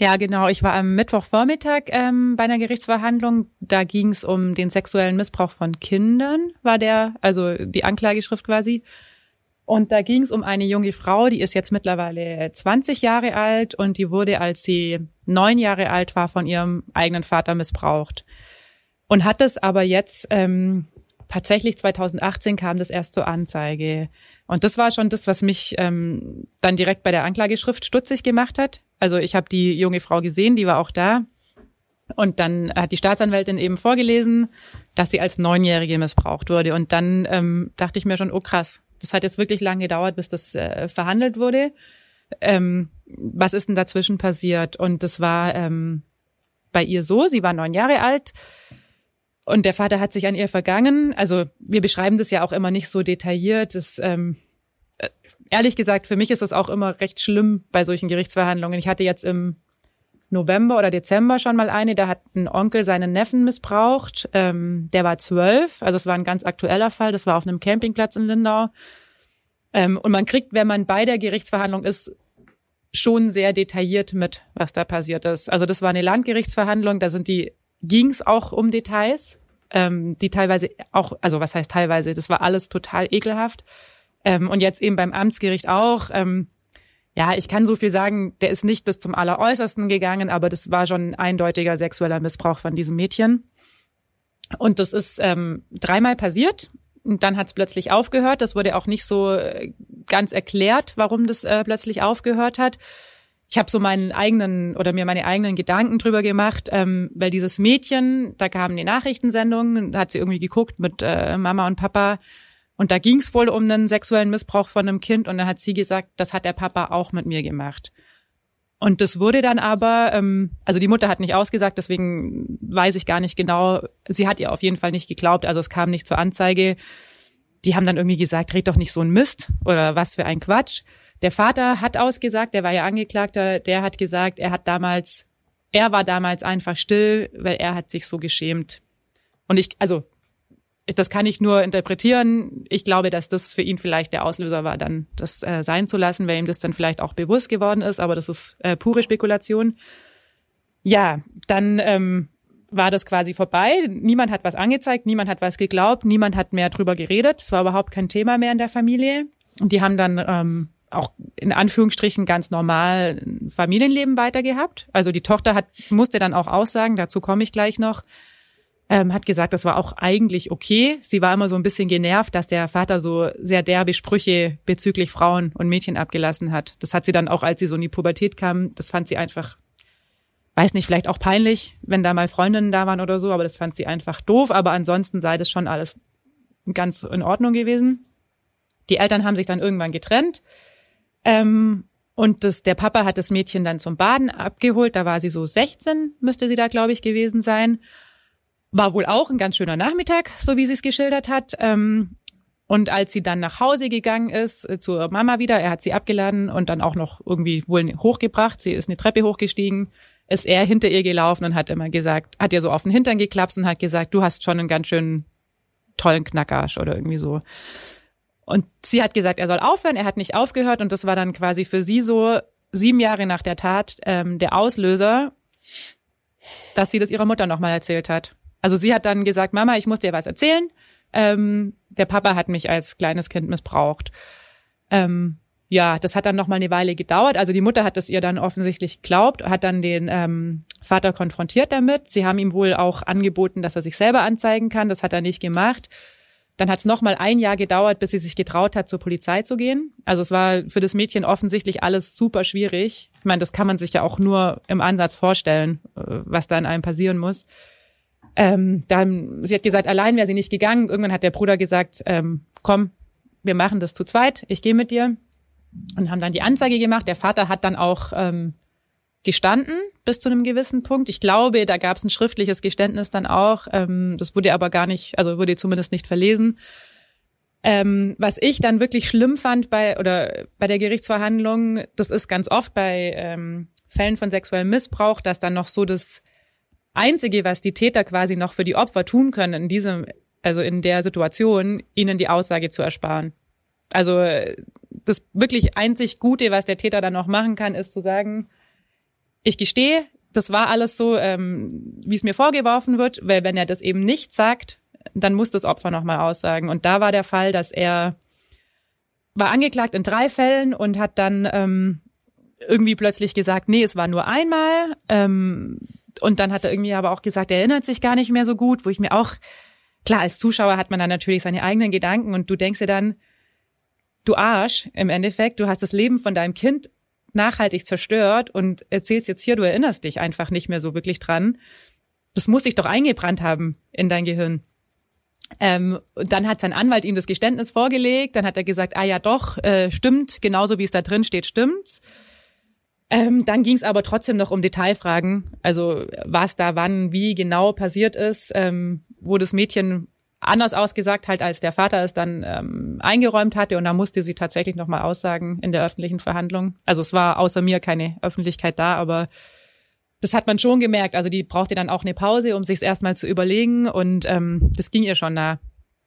Ja, genau. Ich war am Mittwochvormittag ähm, bei einer Gerichtsverhandlung. Da ging es um den sexuellen Missbrauch von Kindern, war der, also die Anklageschrift quasi. Und da ging es um eine junge Frau, die ist jetzt mittlerweile 20 Jahre alt und die wurde, als sie neun Jahre alt war, von ihrem eigenen Vater missbraucht. Und hat es aber jetzt ähm, tatsächlich 2018 kam das erst zur Anzeige. Und das war schon das, was mich ähm, dann direkt bei der Anklageschrift stutzig gemacht hat. Also ich habe die junge Frau gesehen, die war auch da. Und dann hat die Staatsanwältin eben vorgelesen, dass sie als Neunjährige missbraucht wurde. Und dann ähm, dachte ich mir schon, oh krass, das hat jetzt wirklich lange gedauert, bis das äh, verhandelt wurde. Ähm, was ist denn dazwischen passiert? Und das war ähm, bei ihr so, sie war neun Jahre alt und der Vater hat sich an ihr vergangen. Also wir beschreiben das ja auch immer nicht so detailliert. Das, ähm, äh, ehrlich gesagt, für mich ist das auch immer recht schlimm bei solchen Gerichtsverhandlungen. Ich hatte jetzt im November oder Dezember schon mal eine, da hat ein Onkel seinen Neffen missbraucht. Ähm, der war zwölf, also es war ein ganz aktueller Fall. Das war auf einem Campingplatz in Lindau. Ähm, und man kriegt, wenn man bei der Gerichtsverhandlung ist, schon sehr detailliert mit, was da passiert ist. Also das war eine Landgerichtsverhandlung, da sind die, ging's auch um Details, ähm, die teilweise auch, also was heißt teilweise, das war alles total ekelhaft. Ähm, und jetzt eben beim Amtsgericht auch. Ähm, ja, ich kann so viel sagen, der ist nicht bis zum Alleräußersten gegangen, aber das war schon ein eindeutiger sexueller Missbrauch von diesem Mädchen. Und das ist ähm, dreimal passiert. Und dann hat es plötzlich aufgehört. Das wurde auch nicht so äh, ganz erklärt, warum das äh, plötzlich aufgehört hat. Ich habe so meinen eigenen oder mir meine eigenen Gedanken drüber gemacht, ähm, weil dieses Mädchen, da kamen die Nachrichtensendungen, da hat sie irgendwie geguckt mit äh, Mama und Papa und da ging es wohl um einen sexuellen Missbrauch von einem Kind und dann hat sie gesagt, das hat der Papa auch mit mir gemacht. Und das wurde dann aber, ähm, also die Mutter hat nicht ausgesagt, deswegen weiß ich gar nicht genau. Sie hat ihr auf jeden Fall nicht geglaubt, also es kam nicht zur Anzeige. Die haben dann irgendwie gesagt, red doch nicht so ein Mist oder was für ein Quatsch. Der Vater hat ausgesagt, der war ja Angeklagter, der hat gesagt, er hat damals, er war damals einfach still, weil er hat sich so geschämt. Und ich, also das kann ich nur interpretieren. Ich glaube, dass das für ihn vielleicht der Auslöser war, dann das äh, sein zu lassen, weil ihm das dann vielleicht auch bewusst geworden ist, aber das ist äh, pure Spekulation. Ja, dann ähm, war das quasi vorbei. Niemand hat was angezeigt, niemand hat was geglaubt, niemand hat mehr drüber geredet. Es war überhaupt kein Thema mehr in der Familie. Und die haben dann ähm, auch in Anführungsstrichen ganz normal Familienleben weitergehabt. Also die Tochter hat musste dann auch aussagen, dazu komme ich gleich noch ähm, hat gesagt, das war auch eigentlich okay. Sie war immer so ein bisschen genervt, dass der Vater so sehr derbe Sprüche bezüglich Frauen und Mädchen abgelassen hat. Das hat sie dann auch, als sie so in die Pubertät kam, das fand sie einfach, weiß nicht, vielleicht auch peinlich, wenn da mal Freundinnen da waren oder so, aber das fand sie einfach doof. Aber ansonsten sei das schon alles ganz in Ordnung gewesen. Die Eltern haben sich dann irgendwann getrennt. Ähm, und das, der Papa hat das Mädchen dann zum Baden abgeholt. Da war sie so 16, müsste sie da, glaube ich, gewesen sein. War wohl auch ein ganz schöner Nachmittag, so wie sie es geschildert hat. Ähm, und als sie dann nach Hause gegangen ist, äh, zur Mama wieder, er hat sie abgeladen und dann auch noch irgendwie wohl hochgebracht. Sie ist eine Treppe hochgestiegen, ist er hinter ihr gelaufen und hat immer gesagt, hat ihr so auf den Hintern geklapst und hat gesagt, du hast schon einen ganz schön tollen Knackarsch oder irgendwie so. Und sie hat gesagt, er soll aufhören, er hat nicht aufgehört und das war dann quasi für sie so sieben Jahre nach der Tat ähm, der Auslöser, dass sie das ihrer Mutter nochmal erzählt hat. Also sie hat dann gesagt, Mama, ich muss dir was erzählen. Ähm, der Papa hat mich als kleines Kind missbraucht. Ähm, ja, das hat dann noch mal eine Weile gedauert. Also die Mutter hat es ihr dann offensichtlich geglaubt, hat dann den ähm, Vater konfrontiert damit. Sie haben ihm wohl auch angeboten, dass er sich selber anzeigen kann. Das hat er nicht gemacht. Dann hat es noch mal ein Jahr gedauert, bis sie sich getraut hat, zur Polizei zu gehen. Also es war für das Mädchen offensichtlich alles super schwierig. Ich meine, das kann man sich ja auch nur im Ansatz vorstellen, äh, was da in einem passieren muss. Ähm, dann, sie hat gesagt, allein wäre sie nicht gegangen. Irgendwann hat der Bruder gesagt, ähm, komm, wir machen das zu zweit, ich gehe mit dir und haben dann die Anzeige gemacht. Der Vater hat dann auch ähm, gestanden bis zu einem gewissen Punkt. Ich glaube, da gab es ein schriftliches Geständnis dann auch. Ähm, das wurde aber gar nicht, also wurde zumindest nicht verlesen. Ähm, was ich dann wirklich schlimm fand bei oder bei der Gerichtsverhandlung, das ist ganz oft bei ähm, Fällen von sexuellem Missbrauch, dass dann noch so das Einzige, was die Täter quasi noch für die Opfer tun können in diesem, also in der Situation, ihnen die Aussage zu ersparen. Also das wirklich einzig Gute, was der Täter dann noch machen kann, ist zu sagen, ich gestehe, das war alles so, ähm, wie es mir vorgeworfen wird, weil wenn er das eben nicht sagt, dann muss das Opfer nochmal aussagen. Und da war der Fall, dass er war angeklagt in drei Fällen und hat dann ähm, irgendwie plötzlich gesagt, nee, es war nur einmal. Ähm, und dann hat er irgendwie aber auch gesagt, er erinnert sich gar nicht mehr so gut, wo ich mir auch, klar, als Zuschauer hat man dann natürlich seine eigenen Gedanken und du denkst dir dann, du Arsch im Endeffekt, du hast das Leben von deinem Kind nachhaltig zerstört und erzählst jetzt hier, du erinnerst dich einfach nicht mehr so wirklich dran. Das muss sich doch eingebrannt haben in dein Gehirn. Ähm, und dann hat sein Anwalt ihm das Geständnis vorgelegt, dann hat er gesagt, ah ja doch, äh, stimmt, genauso wie es da drin steht, stimmt's. Ähm, dann ging es aber trotzdem noch um Detailfragen, also was da wann, wie genau passiert ist, ähm, wo das Mädchen anders ausgesagt halt, als der Vater es dann ähm, eingeräumt hatte und da musste sie tatsächlich nochmal aussagen in der öffentlichen Verhandlung. Also es war außer mir keine Öffentlichkeit da, aber das hat man schon gemerkt. Also die brauchte dann auch eine Pause, um sich erstmal zu überlegen und ähm, das ging ihr schon nah,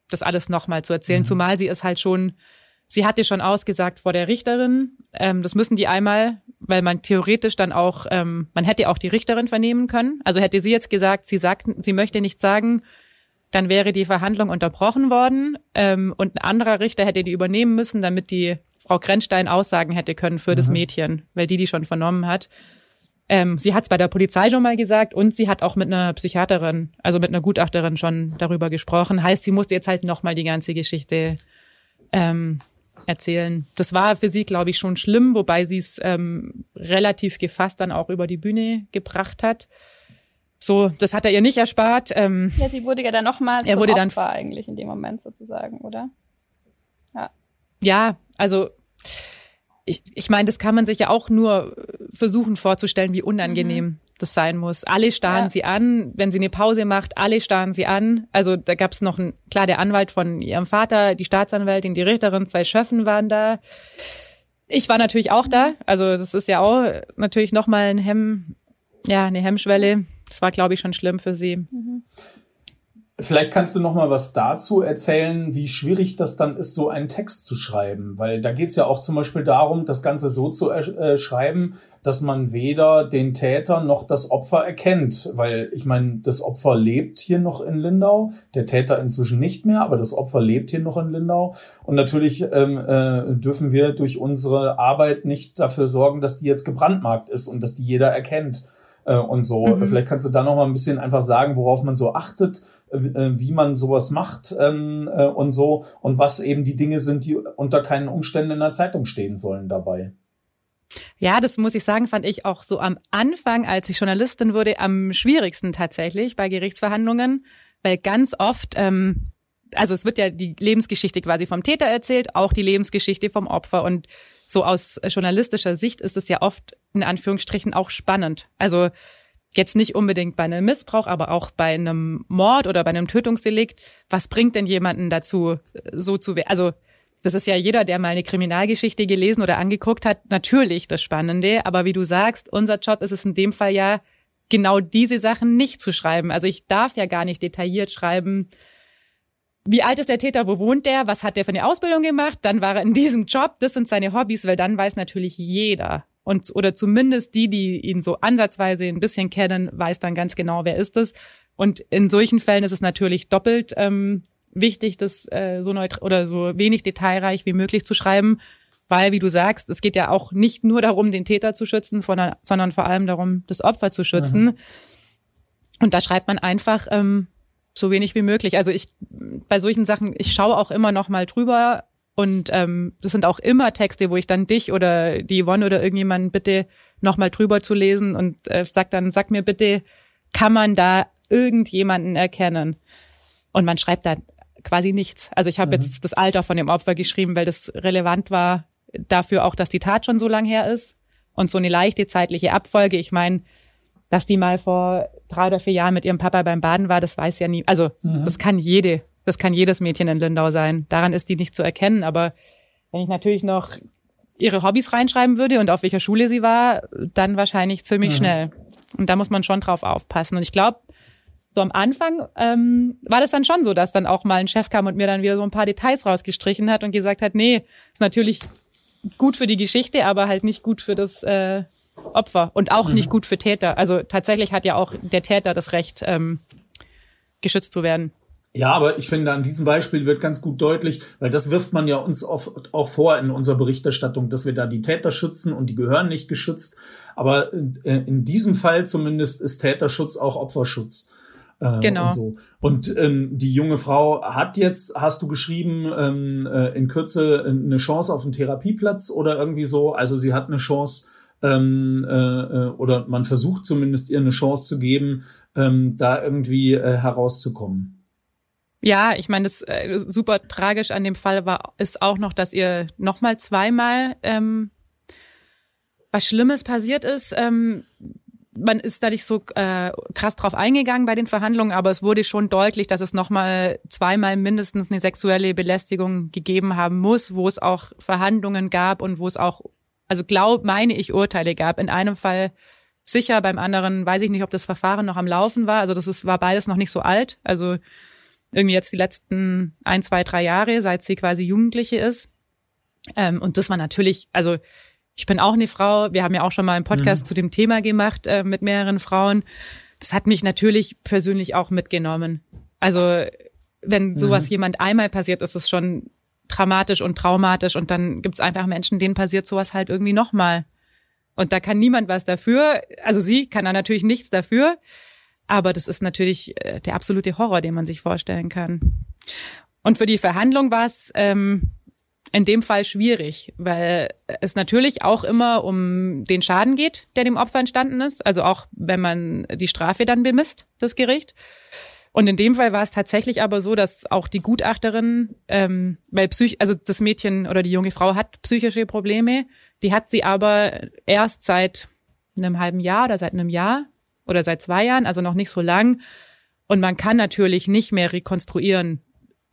das alles nochmal zu erzählen, mhm. zumal sie es halt schon, sie hatte schon ausgesagt vor der Richterin, ähm, das müssen die einmal, weil man theoretisch dann auch, ähm, man hätte auch die Richterin vernehmen können. Also hätte sie jetzt gesagt, sie sagt, sie möchte nicht sagen, dann wäre die Verhandlung unterbrochen worden ähm, und ein anderer Richter hätte die übernehmen müssen, damit die Frau Grenzstein Aussagen hätte können für mhm. das Mädchen, weil die die schon vernommen hat. Ähm, sie hat es bei der Polizei schon mal gesagt und sie hat auch mit einer Psychiaterin, also mit einer Gutachterin schon darüber gesprochen. Heißt, sie musste jetzt halt nochmal die ganze Geschichte ähm, erzählen. Das war für sie, glaube ich, schon schlimm, wobei sie es ähm, relativ gefasst dann auch über die Bühne gebracht hat. So, das hat er ihr nicht erspart. Ähm, ja, sie wurde ja dann nochmal er wurde Opfer dann eigentlich in dem Moment sozusagen, oder? Ja. Ja, also ich, ich meine, das kann man sich ja auch nur versuchen vorzustellen, wie unangenehm mhm. Das sein muss. Alle starren ja. sie an, wenn sie eine Pause macht, alle starren sie an. Also da gab es noch ein, klar, der Anwalt von ihrem Vater, die Staatsanwältin, die Richterin, zwei Schöffen waren da. Ich war natürlich auch da. Also das ist ja auch natürlich nochmal ein Hemm, ja, eine Hemmschwelle das war, glaube ich, schon schlimm für sie. Mhm. Vielleicht kannst du noch mal was dazu erzählen, wie schwierig das dann ist, so einen Text zu schreiben, weil da geht es ja auch zum Beispiel darum, das Ganze so zu äh, schreiben, dass man weder den Täter noch das Opfer erkennt, weil ich meine, das Opfer lebt hier noch in Lindau, der Täter inzwischen nicht mehr, aber das Opfer lebt hier noch in Lindau und natürlich ähm, äh, dürfen wir durch unsere Arbeit nicht dafür sorgen, dass die jetzt gebrandmarkt ist und dass die jeder erkennt äh, und so. Mhm. Vielleicht kannst du da noch mal ein bisschen einfach sagen, worauf man so achtet, äh, wie man sowas macht ähm, äh, und so und was eben die Dinge sind, die unter keinen Umständen in der Zeitung stehen sollen dabei. Ja, das muss ich sagen, fand ich auch so am Anfang, als ich Journalistin wurde, am schwierigsten tatsächlich bei Gerichtsverhandlungen, weil ganz oft ähm, also es wird ja die Lebensgeschichte quasi vom Täter erzählt, auch die Lebensgeschichte vom Opfer. Und so aus journalistischer Sicht ist es ja oft in Anführungsstrichen auch spannend. Also jetzt nicht unbedingt bei einem Missbrauch, aber auch bei einem Mord oder bei einem Tötungsdelikt. Was bringt denn jemanden dazu, so zu, also das ist ja jeder, der mal eine Kriminalgeschichte gelesen oder angeguckt hat, natürlich das Spannende. Aber wie du sagst, unser Job ist es in dem Fall ja, genau diese Sachen nicht zu schreiben. Also ich darf ja gar nicht detailliert schreiben, wie alt ist der Täter, wo wohnt der, was hat der für eine Ausbildung gemacht, dann war er in diesem Job, das sind seine Hobbys, weil dann weiß natürlich jeder. Und, oder zumindest die, die ihn so ansatzweise ein bisschen kennen, weiß dann ganz genau, wer ist es. Und in solchen Fällen ist es natürlich doppelt ähm, wichtig, das äh, so neutral oder so wenig detailreich wie möglich zu schreiben, weil, wie du sagst, es geht ja auch nicht nur darum, den Täter zu schützen, sondern vor allem darum, das Opfer zu schützen. Mhm. Und da schreibt man einfach ähm, so wenig wie möglich. Also ich bei solchen Sachen, ich schaue auch immer noch mal drüber und ähm, das sind auch immer Texte, wo ich dann dich oder die Yvonne oder irgendjemanden bitte noch mal drüber zu lesen und äh, sag dann, sag mir bitte, kann man da irgendjemanden erkennen? Und man schreibt da quasi nichts. Also ich habe mhm. jetzt das Alter von dem Opfer geschrieben, weil das relevant war dafür auch, dass die Tat schon so lang her ist und so eine leichte zeitliche Abfolge. Ich meine, dass die mal vor drei oder vier Jahren mit ihrem Papa beim Baden war, das weiß ja nie. Also mhm. das kann jede, das kann jedes Mädchen in Lindau sein. Daran ist die nicht zu erkennen. Aber wenn ich natürlich noch ihre Hobbys reinschreiben würde und auf welcher Schule sie war, dann wahrscheinlich ziemlich mhm. schnell. Und da muss man schon drauf aufpassen. Und ich glaube, so am Anfang ähm, war das dann schon so, dass dann auch mal ein Chef kam und mir dann wieder so ein paar Details rausgestrichen hat und gesagt hat, nee, ist natürlich gut für die Geschichte, aber halt nicht gut für das äh, Opfer und auch mhm. nicht gut für Täter. Also tatsächlich hat ja auch der Täter das Recht, ähm, geschützt zu werden. Ja, aber ich finde, an diesem Beispiel wird ganz gut deutlich, weil das wirft man ja uns oft auch vor in unserer Berichterstattung, dass wir da die Täter schützen und die gehören nicht geschützt. Aber äh, in diesem Fall zumindest ist Täterschutz auch Opferschutz. Äh, genau. Und, so. und ähm, die junge Frau hat jetzt, hast du geschrieben, ähm, äh, in Kürze eine Chance auf einen Therapieplatz oder irgendwie so. Also sie hat eine Chance, ähm, äh, äh, oder man versucht zumindest ihr eine Chance zu geben, ähm, da irgendwie äh, herauszukommen. Ja, ich meine, das äh, super tragisch an dem Fall war ist auch noch, dass ihr noch mal zweimal ähm, was Schlimmes passiert ist. Ähm, man ist da nicht so äh, krass drauf eingegangen bei den Verhandlungen, aber es wurde schon deutlich, dass es nochmal zweimal mindestens eine sexuelle Belästigung gegeben haben muss, wo es auch Verhandlungen gab und wo es auch also glaub, meine ich, Urteile gab. In einem Fall sicher, beim anderen weiß ich nicht, ob das Verfahren noch am Laufen war. Also das ist, war beides noch nicht so alt. Also irgendwie jetzt die letzten ein, zwei, drei Jahre, seit sie quasi Jugendliche ist. Ähm, und das war natürlich, also ich bin auch eine Frau. Wir haben ja auch schon mal einen Podcast mhm. zu dem Thema gemacht äh, mit mehreren Frauen. Das hat mich natürlich persönlich auch mitgenommen. Also wenn sowas mhm. jemand einmal passiert, ist es schon dramatisch und traumatisch und dann gibt's einfach Menschen, denen passiert sowas halt irgendwie nochmal. Und da kann niemand was dafür. Also sie kann da natürlich nichts dafür. Aber das ist natürlich äh, der absolute Horror, den man sich vorstellen kann. Und für die Verhandlung war es ähm, in dem Fall schwierig, weil es natürlich auch immer um den Schaden geht, der dem Opfer entstanden ist. Also auch wenn man die Strafe dann bemisst, das Gericht. Und in dem Fall war es tatsächlich aber so, dass auch die Gutachterin, ähm, weil Psych, also das Mädchen oder die junge Frau hat psychische Probleme, die hat sie aber erst seit einem halben Jahr oder seit einem Jahr oder seit zwei Jahren, also noch nicht so lang. Und man kann natürlich nicht mehr rekonstruieren,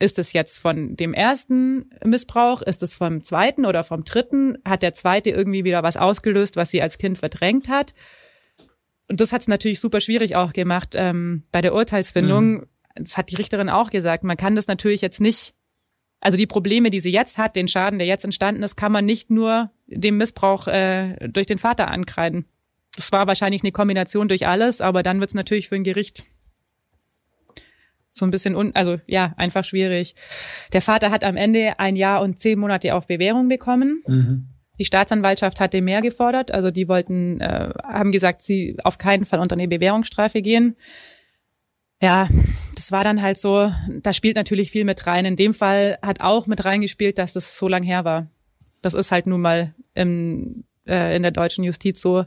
ist es jetzt von dem ersten Missbrauch, ist es vom zweiten oder vom dritten, hat der zweite irgendwie wieder was ausgelöst, was sie als Kind verdrängt hat und das hat es natürlich super schwierig auch gemacht ähm, bei der Urteilsfindung. Mhm. Das hat die Richterin auch gesagt. Man kann das natürlich jetzt nicht, also die Probleme, die sie jetzt hat, den Schaden, der jetzt entstanden ist, kann man nicht nur dem Missbrauch äh, durch den Vater ankreiden. Das war wahrscheinlich eine Kombination durch alles, aber dann wird es natürlich für ein Gericht so ein bisschen un, also ja, einfach schwierig. Der Vater hat am Ende ein Jahr und zehn Monate auf Bewährung bekommen. Mhm. Die Staatsanwaltschaft hatte mehr gefordert, also die wollten, äh, haben gesagt, sie auf keinen Fall unter eine Bewährungsstrafe gehen. Ja, das war dann halt so, da spielt natürlich viel mit rein. In dem Fall hat auch mit reingespielt, dass das so lang her war. Das ist halt nun mal im, äh, in der deutschen Justiz so,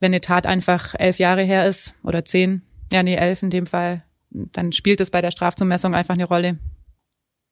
wenn eine Tat einfach elf Jahre her ist oder zehn, ja nee, elf in dem Fall, dann spielt es bei der Strafzumessung einfach eine Rolle.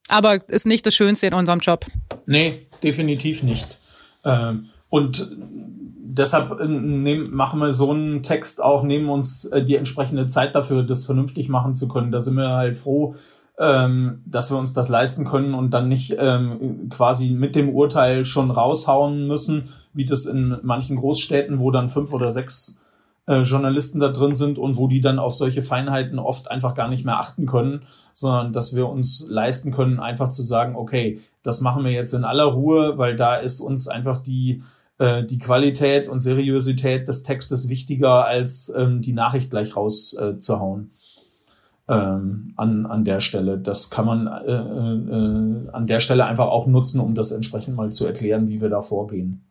Aber ist nicht das Schönste in unserem Job. Nee, definitiv nicht. Ähm, und deshalb äh, machen wir so einen Text auch, nehmen uns äh, die entsprechende Zeit dafür, das vernünftig machen zu können. Da sind wir halt froh, ähm, dass wir uns das leisten können und dann nicht ähm, quasi mit dem Urteil schon raushauen müssen, wie das in manchen Großstädten, wo dann fünf oder sechs äh, Journalisten da drin sind und wo die dann auf solche Feinheiten oft einfach gar nicht mehr achten können, sondern dass wir uns leisten können, einfach zu sagen, okay, das machen wir jetzt in aller Ruhe, weil da ist uns einfach die äh, die Qualität und Seriosität des Textes wichtiger als ähm, die Nachricht gleich rauszuhauen. Äh, ähm, an, an der Stelle. Das kann man äh, äh, an der Stelle einfach auch nutzen, um das entsprechend mal zu erklären, wie wir da vorgehen.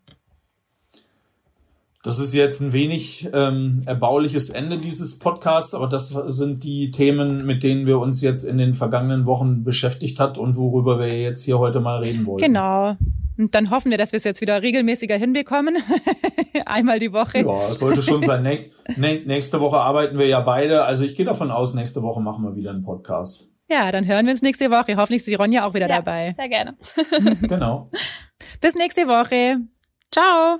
Das ist jetzt ein wenig ähm, erbauliches Ende dieses Podcasts, aber das sind die Themen, mit denen wir uns jetzt in den vergangenen Wochen beschäftigt hat und worüber wir jetzt hier heute mal reden wollen. Genau. Und dann hoffen wir, dass wir es jetzt wieder regelmäßiger hinbekommen. [LAUGHS] Einmal die Woche. Ja, sollte schon sein. Nächst, nächste Woche arbeiten wir ja beide. Also ich gehe davon aus, nächste Woche machen wir wieder einen Podcast. Ja, dann hören wir uns nächste Woche. Hoffentlich ist die Ronja auch wieder ja, dabei. Sehr gerne. genau. [LAUGHS] Bis nächste Woche. Ciao.